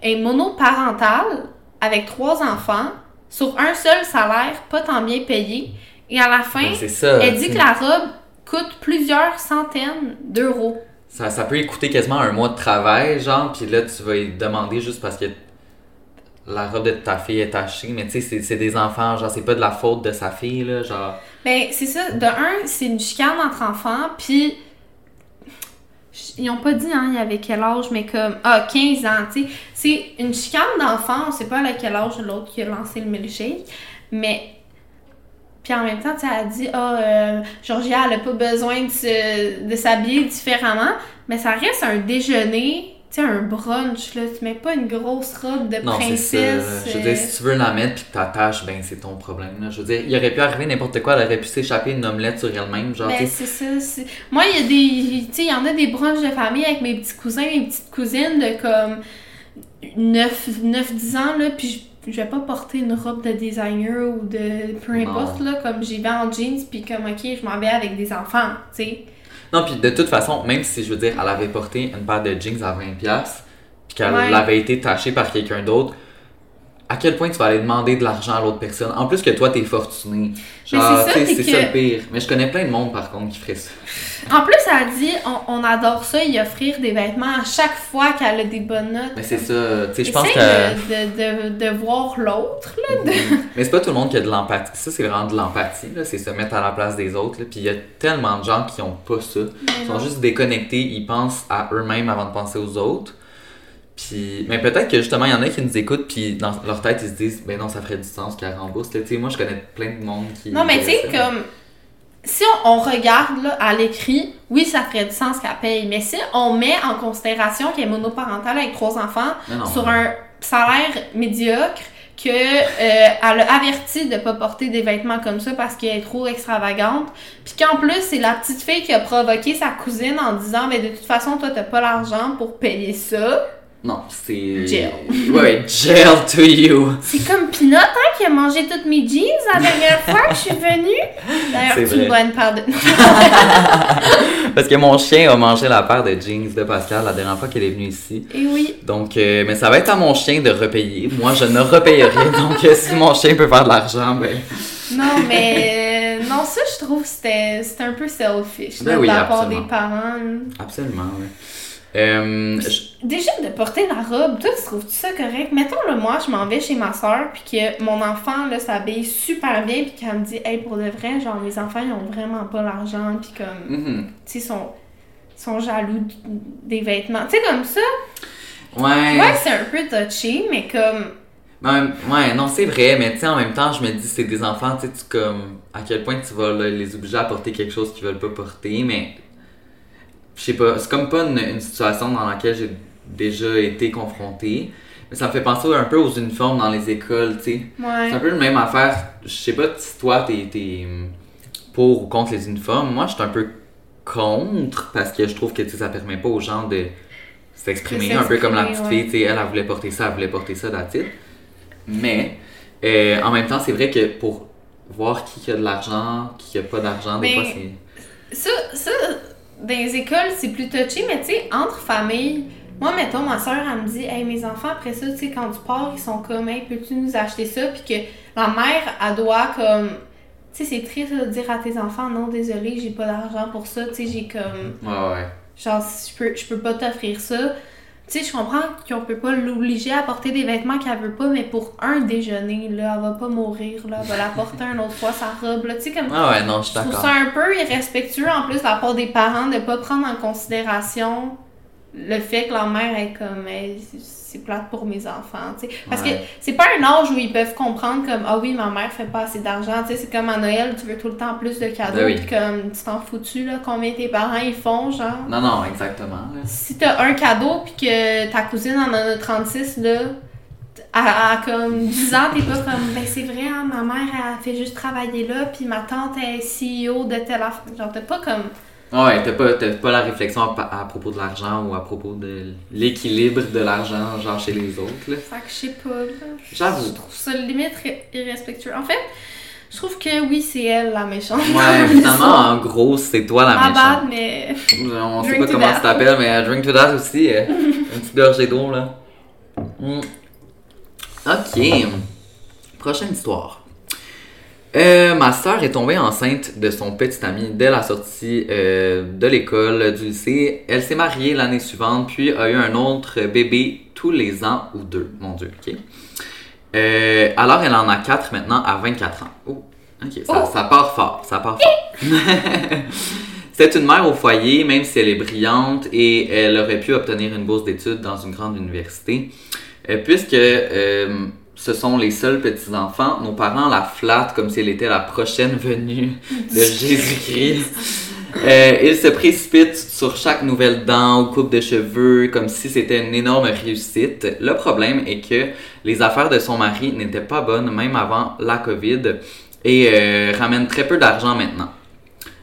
Est monoparentale avec trois enfants sur un seul salaire, pas tant bien payé. Et à la fin, Ben, ça. elle dit que la robe coûte plusieurs centaines d'euros. Ça, ça peut coûter quasiment un mois de travail, genre, puis là, tu vas lui demander juste parce que la robe de ta fille est tachée, mais tu sais, c'est- c'est des enfants, genre, c'est pas de la faute de sa fille, là, genre. Ben, c'est ça. De un, c'est une chicane entre enfants, puis ils ont pas dit, hein, il y avait quel âge, mais comme, ah, 15 ans, tu sais. C'est une chicane d'enfant, on sait pas à quel âge l'autre qui a lancé le milkshake, mais. Puis en même temps, tu sais, elle a dit, ah, euh, Georgia, elle a pas besoin de s'habiller différemment, mais ça reste un déjeuner, sais, un brunch, là. Tu mets pas une grosse robe de Non, c'est ça. princesse. Je veux euh, dire, si tu veux la mettre puis que t'attaches, ben, c'est ton problème, là. Je veux dire, il aurait pu arriver n'importe quoi, elle aurait pu s'échapper une omelette sur elle-même, genre, Ben, c'est ça. Moi, il y a des. Tu sais, il y en a des brunchs de famille avec mes petits cousins, mes petites cousines de comme 9-10 ans, là, puis je, je vais pas porter une robe de designer ou de. peu importe, là, comme j'y vais en jeans, puis comme, ok, je m'en vais avec des enfants, tu sais. Non, puis de toute façon, même si, je veux dire, elle avait porté une paire de jeans à 20$, puis qu'elle Ouais. avait été tachée par quelqu'un d'autre, à quel point tu vas aller demander de l'argent à l'autre personne? En plus que toi, t'es fortuné. Genre, c'est ça, c'est ça que- le pire. Mais je connais plein de monde, par contre, qui ferait ça. En plus, elle a dit, on, on adore ça, y offrir des vêtements à chaque fois qu'elle a des bonnes notes. Mais c'est ça, tu sais, je pense que... de, de, de, de voir l'autre, là. de- Mais c'est pas tout le monde qui a de l'empathie. Ça, c'est vraiment de l'empathie, là. C'est se mettre à la place des autres, là. Puis il y a tellement de gens qui ont pas ça. Ils sont juste déconnectés, ils pensent à eux-mêmes avant de penser aux autres. Puis, mais peut-être que justement, il y en a qui nous écoutent, puis dans leur tête, ils se disent, ben non, ça ferait du sens qu'elle rembourse. Tu sais, moi, je connais plein de monde qui. Non, mais tu sais, comme. Si on, on regarde là, à l'écrit, oui, ça ferait du sens qu'elle paye. Mais si on met en considération qu'elle est monoparentale avec trois enfants Non, sur non. un salaire médiocre, que euh, elle a averti de pas porter des vêtements comme ça parce qu'elle est trop extravagante, puis qu'en plus c'est la petite fille qui a provoqué sa cousine en disant mais de toute façon toi t'as pas l'argent pour payer ça. Non, c'est. Jail. Ouais, jail to you. C'est comme Pinot hein, qui a mangé toutes mes jeans la dernière [laughs] fois que je suis venue. D'ailleurs tu me vrai. dois une part de. [laughs] Parce que mon chien a mangé la paire de jeans de Pascal la dernière fois qu'elle est venue ici. Et oui. Donc, euh, mais ça va être à mon chien de repayer. Moi, je ne repayerai. [laughs] donc, euh, si mon chien peut faire de l'argent, ben. Non, mais euh, non, ça, je trouve que c'était un peu selfish Ben oui, de la part des parents. Absolument, oui. Euh, je- Déjà, de porter la robe, toi, tu trouves ça correct? Mettons, là, moi, je m'en vais chez ma soeur, puis que mon enfant, là, s'habille super bien, puis qu'elle me dit, hey, pour de vrai, genre, mes enfants, ils ont vraiment pas l'argent, puis comme, mhm. tu sais, sont, sont jaloux des vêtements. Tu sais, comme ça, Ouais. ouais, c'est un peu touché, mais comme, ouais, non, c'est vrai, mais tu sais, en même temps, je me dis, c'est des enfants, tu sais, tu comme, à quel point tu vas là, les obliger à porter quelque chose qu'ils veulent pas porter, mais je sais pas, c'est comme pas une, une situation dans laquelle j'ai déjà été confrontée, mais ça me fait penser un peu aux uniformes dans les écoles, tu sais. ouais. C'est un peu la même affaire, je sais pas si toi, t'es, t'es pour ou contre les uniformes, moi, je suis un peu contre, parce que je trouve que, ça permet pas aux gens de s'exprimer, un peu comme la petite fille, tu sais, elle, elle voulait porter ça, elle voulait porter ça, it. Mais, euh, en même temps, c'est vrai que pour voir qui a de l'argent, qui a pas d'argent, des fois, c'est... Ça, ça, dans les écoles, c'est plus touché, mais tu sais, entre familles, moi, mettons, ma soeur, elle me dit, hey, mes enfants, après ça, tu sais, quand tu pars, ils sont comme, hey, peux-tu nous acheter ça? Puis que la mère, elle doit, comme, tu sais, c'est triste de dire à tes enfants, non, désolé, j'ai pas d'argent pour ça, tu sais, j'ai comme, Ouais, ouais. genre, je peux, je peux pas t'offrir ça. Tu sais, je comprends qu'on peut pas l'obliger à porter des vêtements qu'elle veut pas, mais pour un déjeuner, là, elle va pas mourir, là, elle va la porter une autre fois, sa robe, là, tu sais, comme, Ah ouais, non, je suis je trouve d'accord. ça un peu irrespectueux en plus de la part des parents de pas prendre en considération le fait que leur mère est comme Hey, c'est- plate pour mes enfants, tu sais. Parce Ouais. que c'est pas un âge où ils peuvent comprendre comme ah oui, ma mère fait pas assez d'argent, tu sais, c'est comme à Noël, tu veux tout le temps plus de cadeaux, Ben oui. puis comme tu t'en fous-tu là, combien tes parents ils font, genre? Non, non, exactement. là. Si t'as un cadeau puis que ta cousine en a 36 là, à, à comme 10 ans, t'es pas comme ben c'est vrai, hein, ma mère elle fait juste travailler là, puis ma tante est CEO de telle affaire. Genre t'es pas comme Ouais, t'as pas, t'as pas la réflexion à, à propos de l'argent ou à propos de l'équilibre de l'argent, genre chez les autres, là? Fait que je sais pas, là. J'avoue. Je trouve ça limite irrespectueux. En fait, je trouve que oui, c'est elle la méchante. Ouais, [laughs] finalement, en gros, c'est toi la Ma méchante. bad, mais. On sait pas comment tu t'appelles, mais euh, drink to that aussi. euh, [laughs] une petite gorgée d'eau, là. Mm. Ok. Prochaine histoire. Euh, ma sœur est tombée enceinte de son petit ami dès la sortie euh, de l'école, du lycée. Elle s'est mariée l'année suivante, puis a eu un autre bébé tous les ans ou deux. Mon Dieu, ok. Euh, alors, elle en a quatre maintenant à 24 ans. Oh, ok, ça, Oh. ça part fort, ça part fort. [laughs] C'est une mère au foyer, même si elle est brillante et elle aurait pu obtenir une bourse d'études dans une grande université. Euh, puisque euh, ce sont les seuls petits-enfants, nos parents la flattent comme si elle était la prochaine venue de [laughs] Jésus-Christ. Euh, ils se précipitent sur chaque nouvelle dent ou coupe de cheveux comme si c'était une énorme réussite. Le problème est que les affaires de son mari n'étaient pas bonnes même avant la COVID et euh, ramènent très peu d'argent maintenant.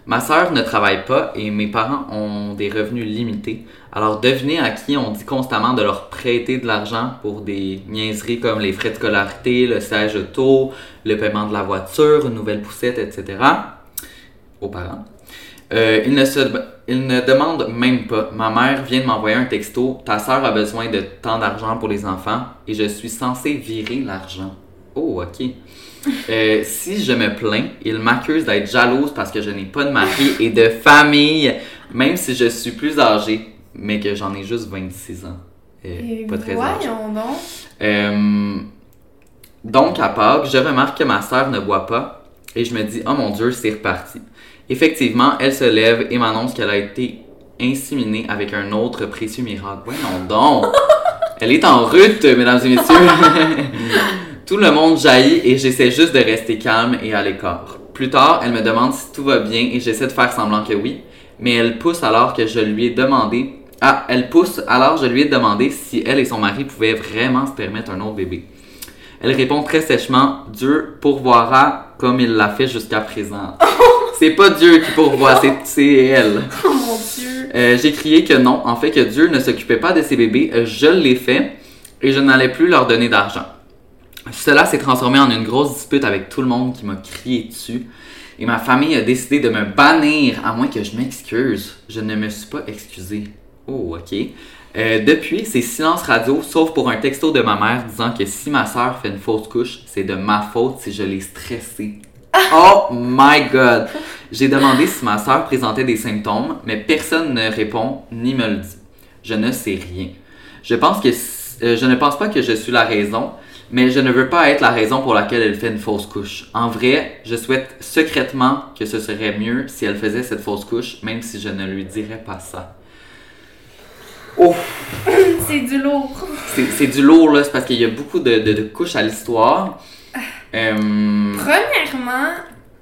Ma sœur ne travaille pas et mes parents ont des revenus limités. Alors devinez à qui on dit constamment de leur prêter de l'argent pour des niaiseries comme les frais de scolarité, le siège auto, le paiement de la voiture, une nouvelle poussette, etc. Aux parents. Euh, ils, ne se, ils ne demandent même pas. Ma mère vient de m'envoyer un texto. Ta sœur a besoin de tant d'argent pour les enfants et je suis censée virer l'argent. Oh, ok. Euh, si je me plains, il m'accuse d'être jalouse parce que je n'ai pas de mari et de famille, même si je suis plus âgée, mais que j'en ai juste 26 ans. Euh, Et pas très âgée. voyons donc. Euh, donc, à Pâques, je remarque que ma sœur ne boit pas et je me dis, oh mon Dieu, c'est reparti. Effectivement, elle se lève et m'annonce qu'elle a été inséminée avec un autre précieux miracle. Voyons donc! [laughs] Elle est en rute, mesdames et messieurs! [laughs] Tout le monde jaillit et j'essaie juste de rester calme et à l'écart. Plus tard, elle me demande si tout va bien et j'essaie de faire semblant que oui, mais elle pousse alors que je lui ai demandé. Ah, elle pousse alors je lui ai demandé si elle et son mari pouvaient vraiment se permettre un autre bébé. Elle répond très sèchement Dieu pourvoira comme il l'a fait jusqu'à présent. [laughs] c'est pas Dieu qui pourvoit, c'est- elle. [laughs] Oh mon dieu. Euh, j'ai crié que non, en fait que Dieu ne s'occupait pas de ses bébés, je l'ai fait et je n'allais plus leur donner d'argent. Cela s'est transformé en une grosse dispute avec tout le monde qui m'a crié dessus et ma famille a décidé de me bannir à moins que je m'excuse. Je ne me suis pas excusé. Oh, ok. Euh, depuis, c'est silence radio, sauf pour un texto de ma mère disant que si ma soeur fait une fausse couche, c'est de ma faute si je l'ai stressée. [laughs] Oh my god! J'ai demandé si ma soeur présentait des symptômes, mais personne ne répond ni me le dit. Je ne sais rien. Je pense que euh, je ne pense pas que je suis la raison, mais je ne veux pas être la raison pour laquelle elle fait une fausse couche. En vrai, je souhaite secrètement que ce serait mieux si elle faisait cette fausse couche, même si je ne lui dirais pas ça. Oh! [laughs] C'est du lourd. C'est c'est du lourd, là, c'est parce qu'il y a beaucoup de, de- de couches à l'histoire. Euh, Premièrement,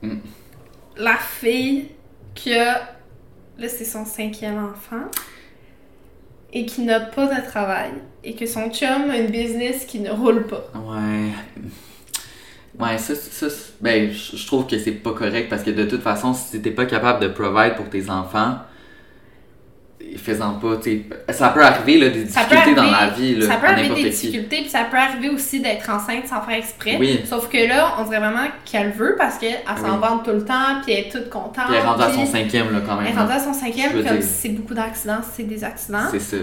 Mm. la fille qui a. Là, c'est son cinquième enfant. Et qui n'a pas de travail. Et que son chum a une business qui ne roule pas. Ouais. Ouais, ça, ça, ben, je trouve que c'est pas correct parce que de toute façon, si t'es pas capable de provide pour tes enfants, fais-en pas, tu sais. Ça peut arriver, là, des difficultés dans la vie, là, ça peut arriver des qui. difficultés, puis ça peut arriver aussi d'être enceinte sans faire exprès. Oui. Sauf que là, on dirait vraiment qu'elle veut parce qu'elle s'en Oui. vante tout le temps, puis elle est toute contente. Puis elle est rendue à son cinquième, là, quand même. Elle est rendue à son cinquième, comme dire. c'est beaucoup d'accidents, c'est des accidents. C'est ça.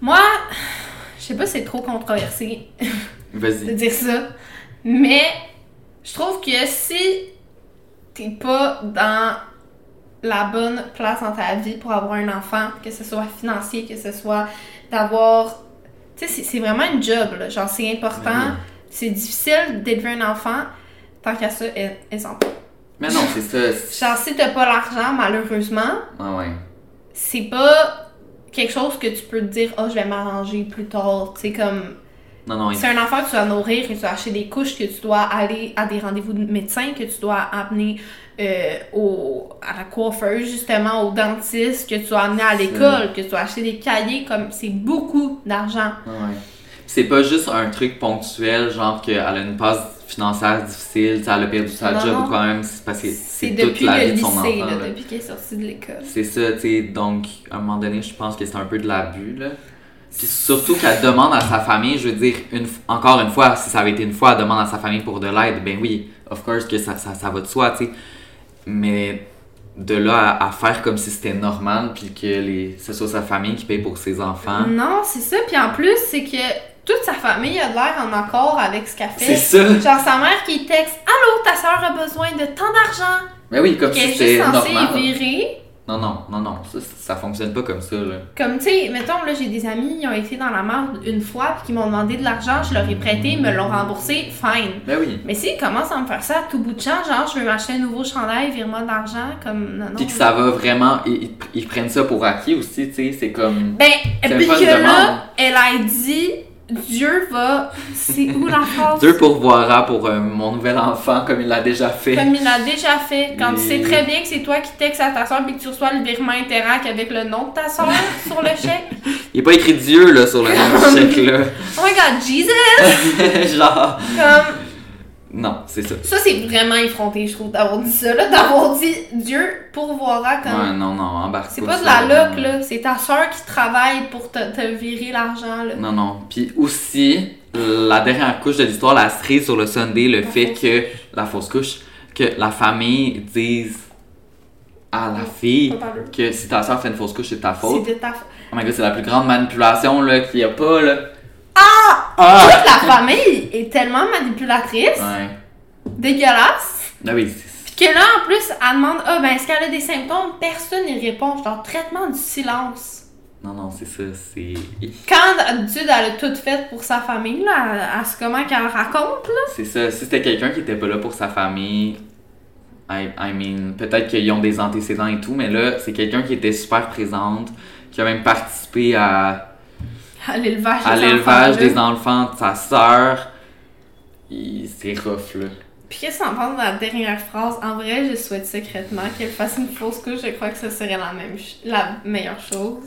Moi, je sais pas si c'est trop controversé [laughs] de dire ça, mais je trouve que si t'es pas dans la bonne place dans ta vie pour avoir un enfant, que ce soit financier, que ce soit d'avoir... Tu sais, c'est- vraiment une job, là. Genre, c'est important, Oui. c'est difficile d'élever un enfant. Tant qu'à ça, elle, elle s'en peut. Mais non, c'est ça. c'est- Genre, si t'as pas l'argent, malheureusement, Ah ouais. c'est pas quelque chose que tu peux te dire, oh, je vais m'arranger plus tard. Tu sais, comme. Non, non, il- C'est un enfant que tu dois nourrir, que tu dois acheter des couches, que tu dois aller à des rendez-vous de médecin, que tu dois amener euh, au, à la coiffeuse, justement, au dentiste, que tu dois amener à l'école, que tu dois acheter des cahiers. comme C'est beaucoup d'argent. Ouais. C'est pas juste un truc ponctuel, genre qu'elle a une passe financière difficile, elle a perdu sa Non, job non. ou quand même, c'est parce que C'est c'est toute la vie de son enfant. lycée, là. depuis qu'elle est sortie de l'école. C'est ça, tu sais, donc à un moment donné, je pense que c'est un peu de l'abus, là. Puis surtout qu'elle demande à sa famille, je veux dire, une, encore une fois, si ça avait été une fois, elle demande à sa famille pour de l'aide, ben oui, of course que ça, ça, ça va de soi, tu sais. Mais de là à, à faire comme si c'était normal, puis que les, ce soit sa famille qui paye pour ses enfants. Non, c'est ça. Puis en plus, c'est que toute sa famille a de l'air en accord avec ce qu'elle fait. C'est ça! Genre sa mère qui texte Allô, ta soeur a besoin de tant d'argent. Mais oui, comme est si c'était juste censée normal. virer. Non, non, non, non, ça, ça fonctionne pas comme ça, là. Comme tu sais, mettons, là, j'ai des amis, ils ont été dans la merde une fois, puis qui m'ont demandé de l'argent, je leur ai prêté, ils me l'ont remboursé, fine. Ben oui. Mais s'ils commencent à me faire ça à tout bout de champ, genre, je veux m'acheter un nouveau chandail, vire-moi de l'argent, comme non, non. Puis que ça va vraiment. Ils, ils- prennent ça pour acquis aussi, tu sais, c'est comme. Ben, puis que demande. là, elle a dit Dieu va. C'est où la phrase? Dieu pourvoira pour euh, mon nouvel enfant comme il l'a déjà fait. Comme il l'a déjà fait. Quand tu sais Et- très bien que c'est toi qui textes à ta soeur puis que tu reçois le virement Interac avec le nom de ta soeur [laughs] sur le chèque. Il est pas écrit Dieu là sur le même [laughs] chèque là. Oh my god, Jesus! [laughs] Genre. Comme. Non, c'est ça. Ça, c'est vraiment effronté, je trouve, d'avoir dit ça, là. D'avoir dit Dieu pourvoira comme. Ouais, non, non, embarque c'est pas de la loc, là. C'est ta soeur qui travaille pour te, te virer l'argent, là. Non, non. Puis aussi, la dernière couche de l'histoire, la cerise sur le Sunday, le La fait fausse que. La fausse couche. Que la famille dise à la fille que si ta soeur fait une fausse couche, c'est ta faute. C'est de ta faute. Oh my god, c'est la plus grande manipulation là qu'il y a pas là. Ah! Ah! Toute la famille est tellement manipulatrice, Ouais. dégueulasse. Ah oui, c'est- Puis que là, en plus, elle demande Ah, ben, est-ce qu'elle a des symptômes? Personne n'y répond. Genre, traitement du silence. Non, non, c'est ça, c'est. Quand d'habitude, elle a tout fait pour sa famille, là, à, à ce comment qu'elle raconte, là. C'est ça. Si c'était quelqu'un qui était pas là pour sa famille, I, I mean, peut-être qu'ils ont des antécédents et tout, mais là, c'est quelqu'un qui était super présente, qui a même participé à, À l'élevage à des l'élevage enfants, des enfants de sa sœur. Il- C'est rough, là. Puis qu'est-ce que t'en penses de la dernière phrase? En vrai, je souhaite secrètement qu'elle fasse une fausse couche. Je crois que ce serait la, même ch- la meilleure chose.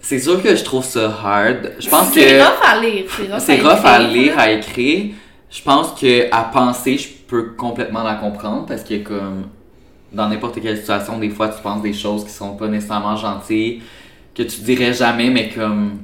C'est sûr que je trouve ça hard. Je pense C'est que. rough à lire. C'est rough, C'est rough à écrire, lire, là. à écrire. Je pense que à penser, je peux complètement la comprendre parce que comme dans n'importe quelle situation, des fois tu penses des choses qui sont pas nécessairement gentilles, que tu dirais jamais, mais comme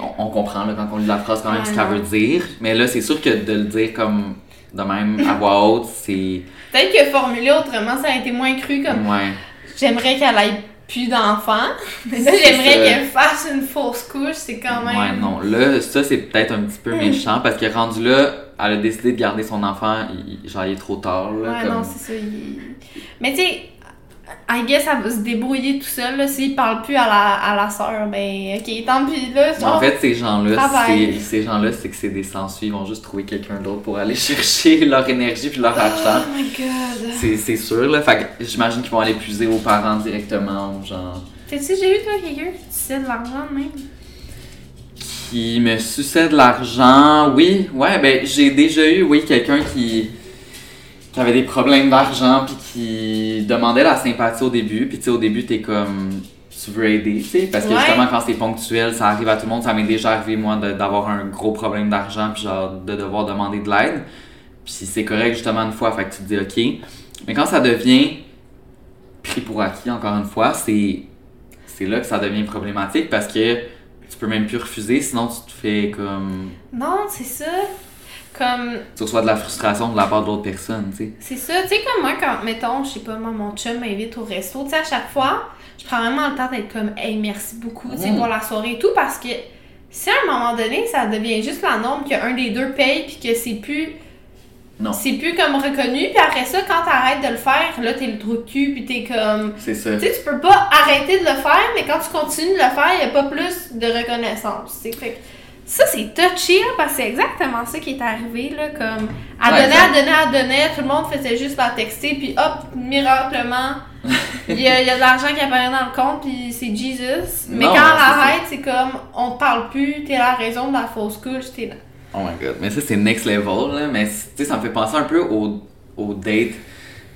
on, on comprend là, quand on lit la phrase quand même ce qu'elle veut dire. Mais là, c'est sûr que de le dire comme de même à voix haute, c'est Peut-être que formulé autrement, ça a été moins cru comme ouais. j'aimerais qu'elle ait plus d'enfants. [laughs] Mais là, j'aimerais qu'elle fasse une fausse couche. C'est quand même. Ouais, non. Là, ça, c'est peut-être un petit peu méchant parce que rendu là, elle a décidé de garder son enfant, il- il- genre, il est trop tard. Là, Ouais, comme- non, c'est ça. il- Mais tu sais, I guess, elle va se débrouiller tout seul. S'il parle plus à la, à la sœur, ben, ok, tant pis, là. En fait, ces gens-là, ces gens-là, c'est que c'est des sensus, ils vont juste trouver quelqu'un d'autre pour aller [laughs] chercher leur énergie puis leur argent. Oh my god. C'est c'est sûr, là. Fait que j'imagine qu'ils vont aller puiser aux parents directement, ou genre. T'as-tu déjà eu, toi, quelqu'un qui sais de l'argent, même? Qui me suçait de l'argent, oui. Ouais, ben, j'ai déjà eu, oui, quelqu'un qui, qui avait des problèmes d'argent puis qui demandait la sympathie au début. Puis, tu sais, au début, t'es comme. Tu veux aider, tu sais. Parce que Ouais. justement, quand c'est ponctuel, ça arrive à tout le monde. Ça m'est déjà arrivé, moi, d'avoir un gros problème d'argent puis, genre, de devoir demander de l'aide. Puis, c'est correct, justement, une fois. Fait que tu te dis, OK. Mais quand ça devient pris pour acquis, encore une fois, c'est c'est là que ça devient problématique parce que tu peux même plus refuser, sinon tu te fais comme. Non, c'est ça. Comme, Tu reçois de la frustration de la part de l'autre personne, tu sais. c'est ça. Tu sais, comme moi, quand, mettons, je sais pas, moi, mon chum m'invite au resto, tu sais, à chaque fois, je prends vraiment le temps d'être comme, hey, merci beaucoup, tu sais, Mm. pour la soirée et tout, parce que si à un moment donné, ça devient juste la norme qu'un des deux paye, puis que c'est plus. Non. C'est plus comme reconnu, puis après ça, quand t'arrêtes de le faire, là, t'es le trou de cul, puis t'es comme. C'est ça. Tu sais, tu peux pas arrêter de le faire, mais quand tu continues de le faire, il n'y a pas plus de reconnaissance. tu sais. Fait que ça, c'est touchy, là, parce que c'est exactement ça qui est arrivé. Là, comme, elle Ouais, exact. elle donnait, elle donnait, tout le monde faisait juste la texter, puis hop, miraclement, [laughs] il y, a, il y a de l'argent qui apparaît dans le compte, puis c'est Jesus. Mais Non, quand ça. arrête, c'est comme, on te parle plus, t'es la raison de la fausse couche, t'es là. Oh my god. Mais ça, c'est next level, là. Mais tu sais, ça me fait penser un peu au, au date.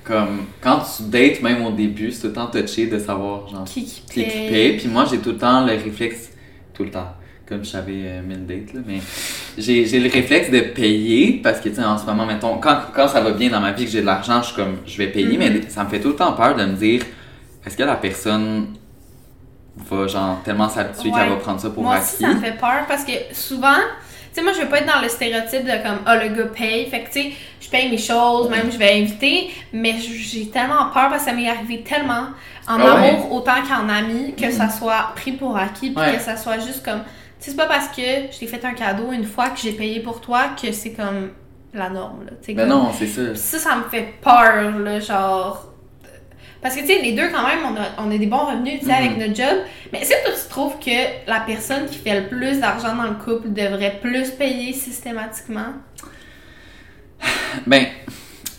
Comme quand tu dates, même au début, c'est tout le temps touché de savoir, genre, Qui qui qui paye. Puis moi, j'ai tout le temps le réflexe, tout le temps, comme j'avais euh, mille dates, là, mais j'ai j'ai le réflexe de payer parce que, tu sais, en ce moment, mettons, quand, quand ça va bien dans ma vie, que j'ai de l'argent, je suis comme, je vais payer, Mhm. mais ça me fait tout le temps peur de me dire, est-ce que la personne va, genre, tellement s'habituer Ouais. qu'elle va prendre ça pour Moi acquis? aussi, ça me fait peur parce que souvent, tu sais, moi, je veux pas être dans le stéréotype de comme, ah, le gars paye. Fait que, tu sais, je paye mes choses, même je vais inviter, mais j'ai tellement peur parce que ça m'est arrivé tellement en Ah ouais? amour autant qu'en ami que ça soit pris pour acquis puis que ça soit juste comme, c'est pas parce que je t'ai fait un cadeau une fois que j'ai payé pour toi que c'est comme la norme, là. Ben comme- non, c'est ça. Ça, ça me fait peur, là, genre. Parce que, tu sais, les deux, quand même, on a, on a des bons revenus, tu sais, avec Mhm. notre job. Mais est-ce que toi, tu trouves que la personne qui fait le plus d'argent dans le couple devrait plus payer systématiquement? Ben,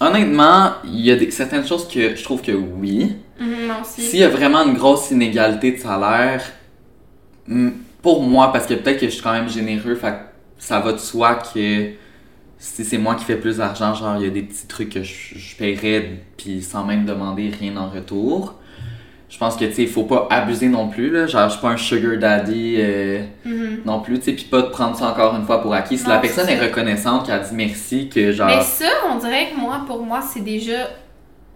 honnêtement, il y a des, certaines choses que je trouve que oui. Moi aussi. S'il y a vraiment une grosse inégalité de salaire, hmm, pour moi, parce que peut-être que je suis quand même généreux, fait ça va de soi que si c'est moi qui fais plus d'argent, genre il y a des petits trucs que je, je paierais puis sans même demander rien en retour. Je pense que tu sais, il faut pas abuser non plus là, genre je suis pas un sugar daddy euh, Mhm. non plus, tu sais, puis pas de prendre ça encore une fois pour acquis. Si Non, la personne ça. est reconnaissante, qu'elle dit merci, que genre Mais ça, on dirait que moi, pour moi, c'est déjà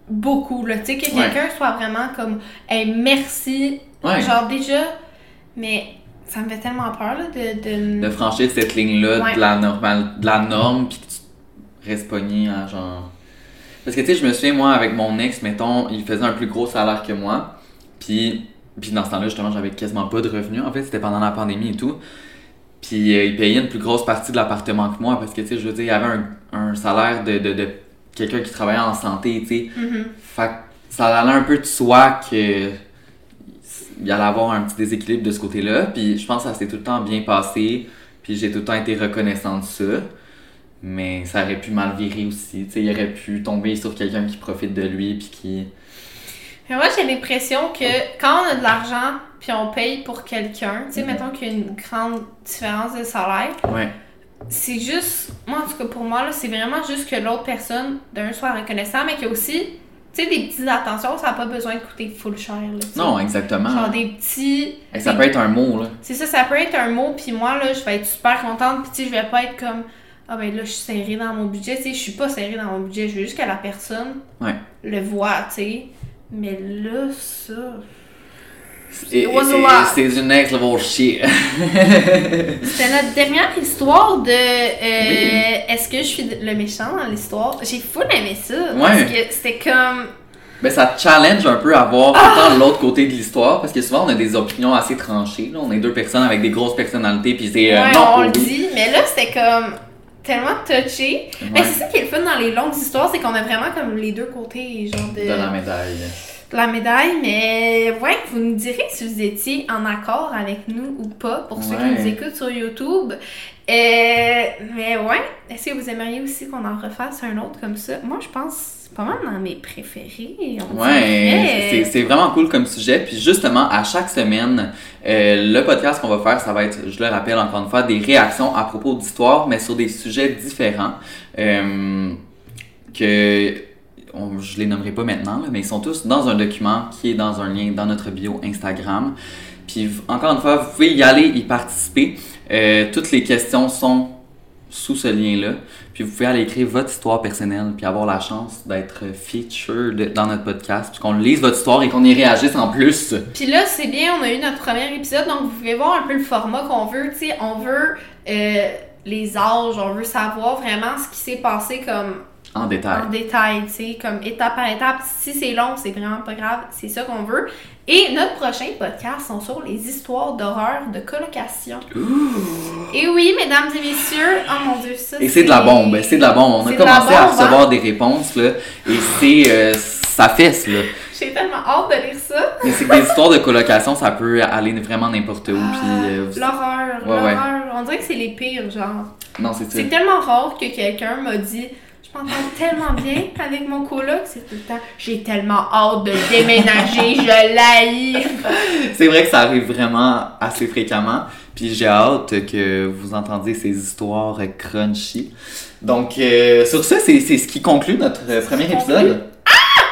beaucoup, là. Tu sais, que Ouais. quelqu'un soit vraiment comme, hey, merci. Ouais. Genre, déjà, mais ça me fait tellement peur, là, de. de... de franchir cette ligne-là Ouais. de la normale, de la norme, puis que tu restes pogné à genre. Parce que tu sais, je me souviens, moi, avec mon ex, mettons, il faisait un plus gros salaire que moi, puis, puis dans ce temps-là, justement, j'avais quasiment pas de revenus. En fait, c'était pendant la pandémie et tout. Puis euh, il payait une plus grosse partie de l'appartement que moi, parce que tu sais, je veux dire, il avait un, un salaire de, de, de quelqu'un qui travaillait en santé, tu sais. Mhm. Fait que ça allait un peu de soi que il allait avoir un petit déséquilibre de ce côté-là. Puis je pense que ça s'est tout le temps bien passé. Puis j'ai tout le temps été reconnaissant de ça. Mais ça aurait pu mal virer aussi. Tu sais, il aurait pu tomber sur quelqu'un qui profite de lui puis qui... Mais moi, j'ai l'impression que quand on a de l'argent puis on paye pour quelqu'un, tu sais, Mhm. mettons qu'il y a une grande différence de salaire, Ouais. c'est juste, moi en tout cas pour moi, là, c'est vraiment juste que l'autre personne, d'un, soit reconnaissant, mais qu'il y a aussi, tu sais, des petites attentions, ça n'a pas besoin de coûter full cher. Là. Non, exactement. Genre des petits. Et ça des- peut être un mot, là. C'est ça, ça peut être un mot, puis moi, là, je vais être super contente, puis tu sais, je vais pas être comme. Ah ben là, je suis serrée dans mon budget. Tu sais, je suis pas serrée dans mon budget. Je veux juste que la personne Ouais. le voit, tu sais. Mais là, ça. It was a et- lot. C'est du next level shit. [laughs] C'était notre dernière histoire de. euh, Oui. Est-ce que je suis le méchant dans l'histoire? J'ai full aimé ça. Ouais. Parce que c'était comme. Ben, ça challenge un peu à voir temps l'autre côté de l'histoire, parce que souvent on a des opinions assez tranchées. Là. On est deux personnes avec des grosses personnalités, puis c'est euh, ouais, non on le dit. Mais là, c'était comme. Tellement touché. Mais Ouais. c'est ça qui est le fun dans les longues histoires, c'est qu'on a vraiment comme les deux côtés, genre de. de la médaille. La médaille, mais ouais, vous nous direz si vous étiez en accord avec nous ou pas pour ceux qui nous écoutent sur YouTube. Euh, mais ouais, est-ce que vous aimeriez aussi qu'on en refasse un autre comme ça? Moi, je pense pas mal dans mes préférés. on Ouais, c'est- vraiment cool comme sujet. Puis justement, à chaque semaine, euh, le podcast qu'on va faire, ça va être, je le rappelle encore une fois, des réactions à propos d'histoires, mais sur des sujets différents. Euh, que on- je les nommerai pas maintenant, mais ils sont tous dans un document qui est dans un lien dans notre bio Instagram. Puis encore une fois, vous pouvez y aller, y participer. Euh, toutes les questions sont sous ce lien-là. Puis vous pouvez aller écrire votre histoire personnelle, puis avoir la chance d'être featured dans notre podcast, puis qu'on lise votre histoire et qu'on y réagisse en plus. Puis là, c'est bien, on a eu notre premier épisode, donc vous pouvez voir un peu le format qu'on veut. Tu sais, on veut euh, les âges, on veut savoir vraiment ce qui s'est passé comme En détail. en détail, tu sais, comme étape par étape. Si c'est long, c'est vraiment pas grave, c'est ça qu'on veut. Et notre prochain podcast sont sur les histoires d'horreur de colocation. Et oui, mesdames et messieurs, oh mon dieu, ça Et c'est de la bombe, c'est de la bombe. On a commencé à bombe, hein? recevoir des réponses, là, et c'est... euh, ça fesse, là. J'ai tellement hâte de lire ça. Mais c'est que des histoires de colocation, ça peut aller vraiment n'importe où, puis... euh, vous- L'horreur, Ouais, ouais. l'horreur. On dirait que c'est les pires, genre. Non, c'est ça. C'est tellement rare que quelqu'un m'a dit Je m'entends tellement bien avec mon coloc, c'est tout le temps J'ai tellement hâte de déménager, je l'haïs. C'est vrai que ça arrive vraiment assez fréquemment. Puis j'ai hâte que vous entendiez ces histoires crunchy. Donc, euh, sur ça, c'est c'est ce qui conclut notre premier épisode.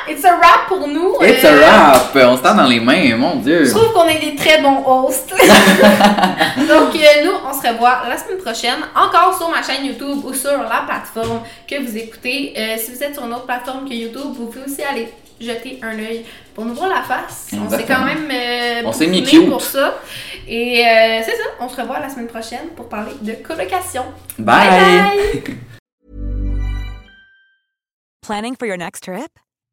It's a wrap pour nous. It's Euh, a wrap! On se tend dans les mains, mon Dieu! Je trouve qu'on est des très bons hosts. [laughs] Donc, euh, nous, on se revoit la semaine prochaine, encore sur ma chaîne YouTube ou sur la plateforme que vous écoutez. Euh, si vous êtes sur une autre plateforme que YouTube, vous pouvez aussi aller jeter un œil pour nous voir la face. On s'est quand même euh, On s'est mis cute. pour ça. Et euh, c'est ça, on se revoit la semaine prochaine pour parler de colocation. Bye! bye. [laughs] Planning for your next trip?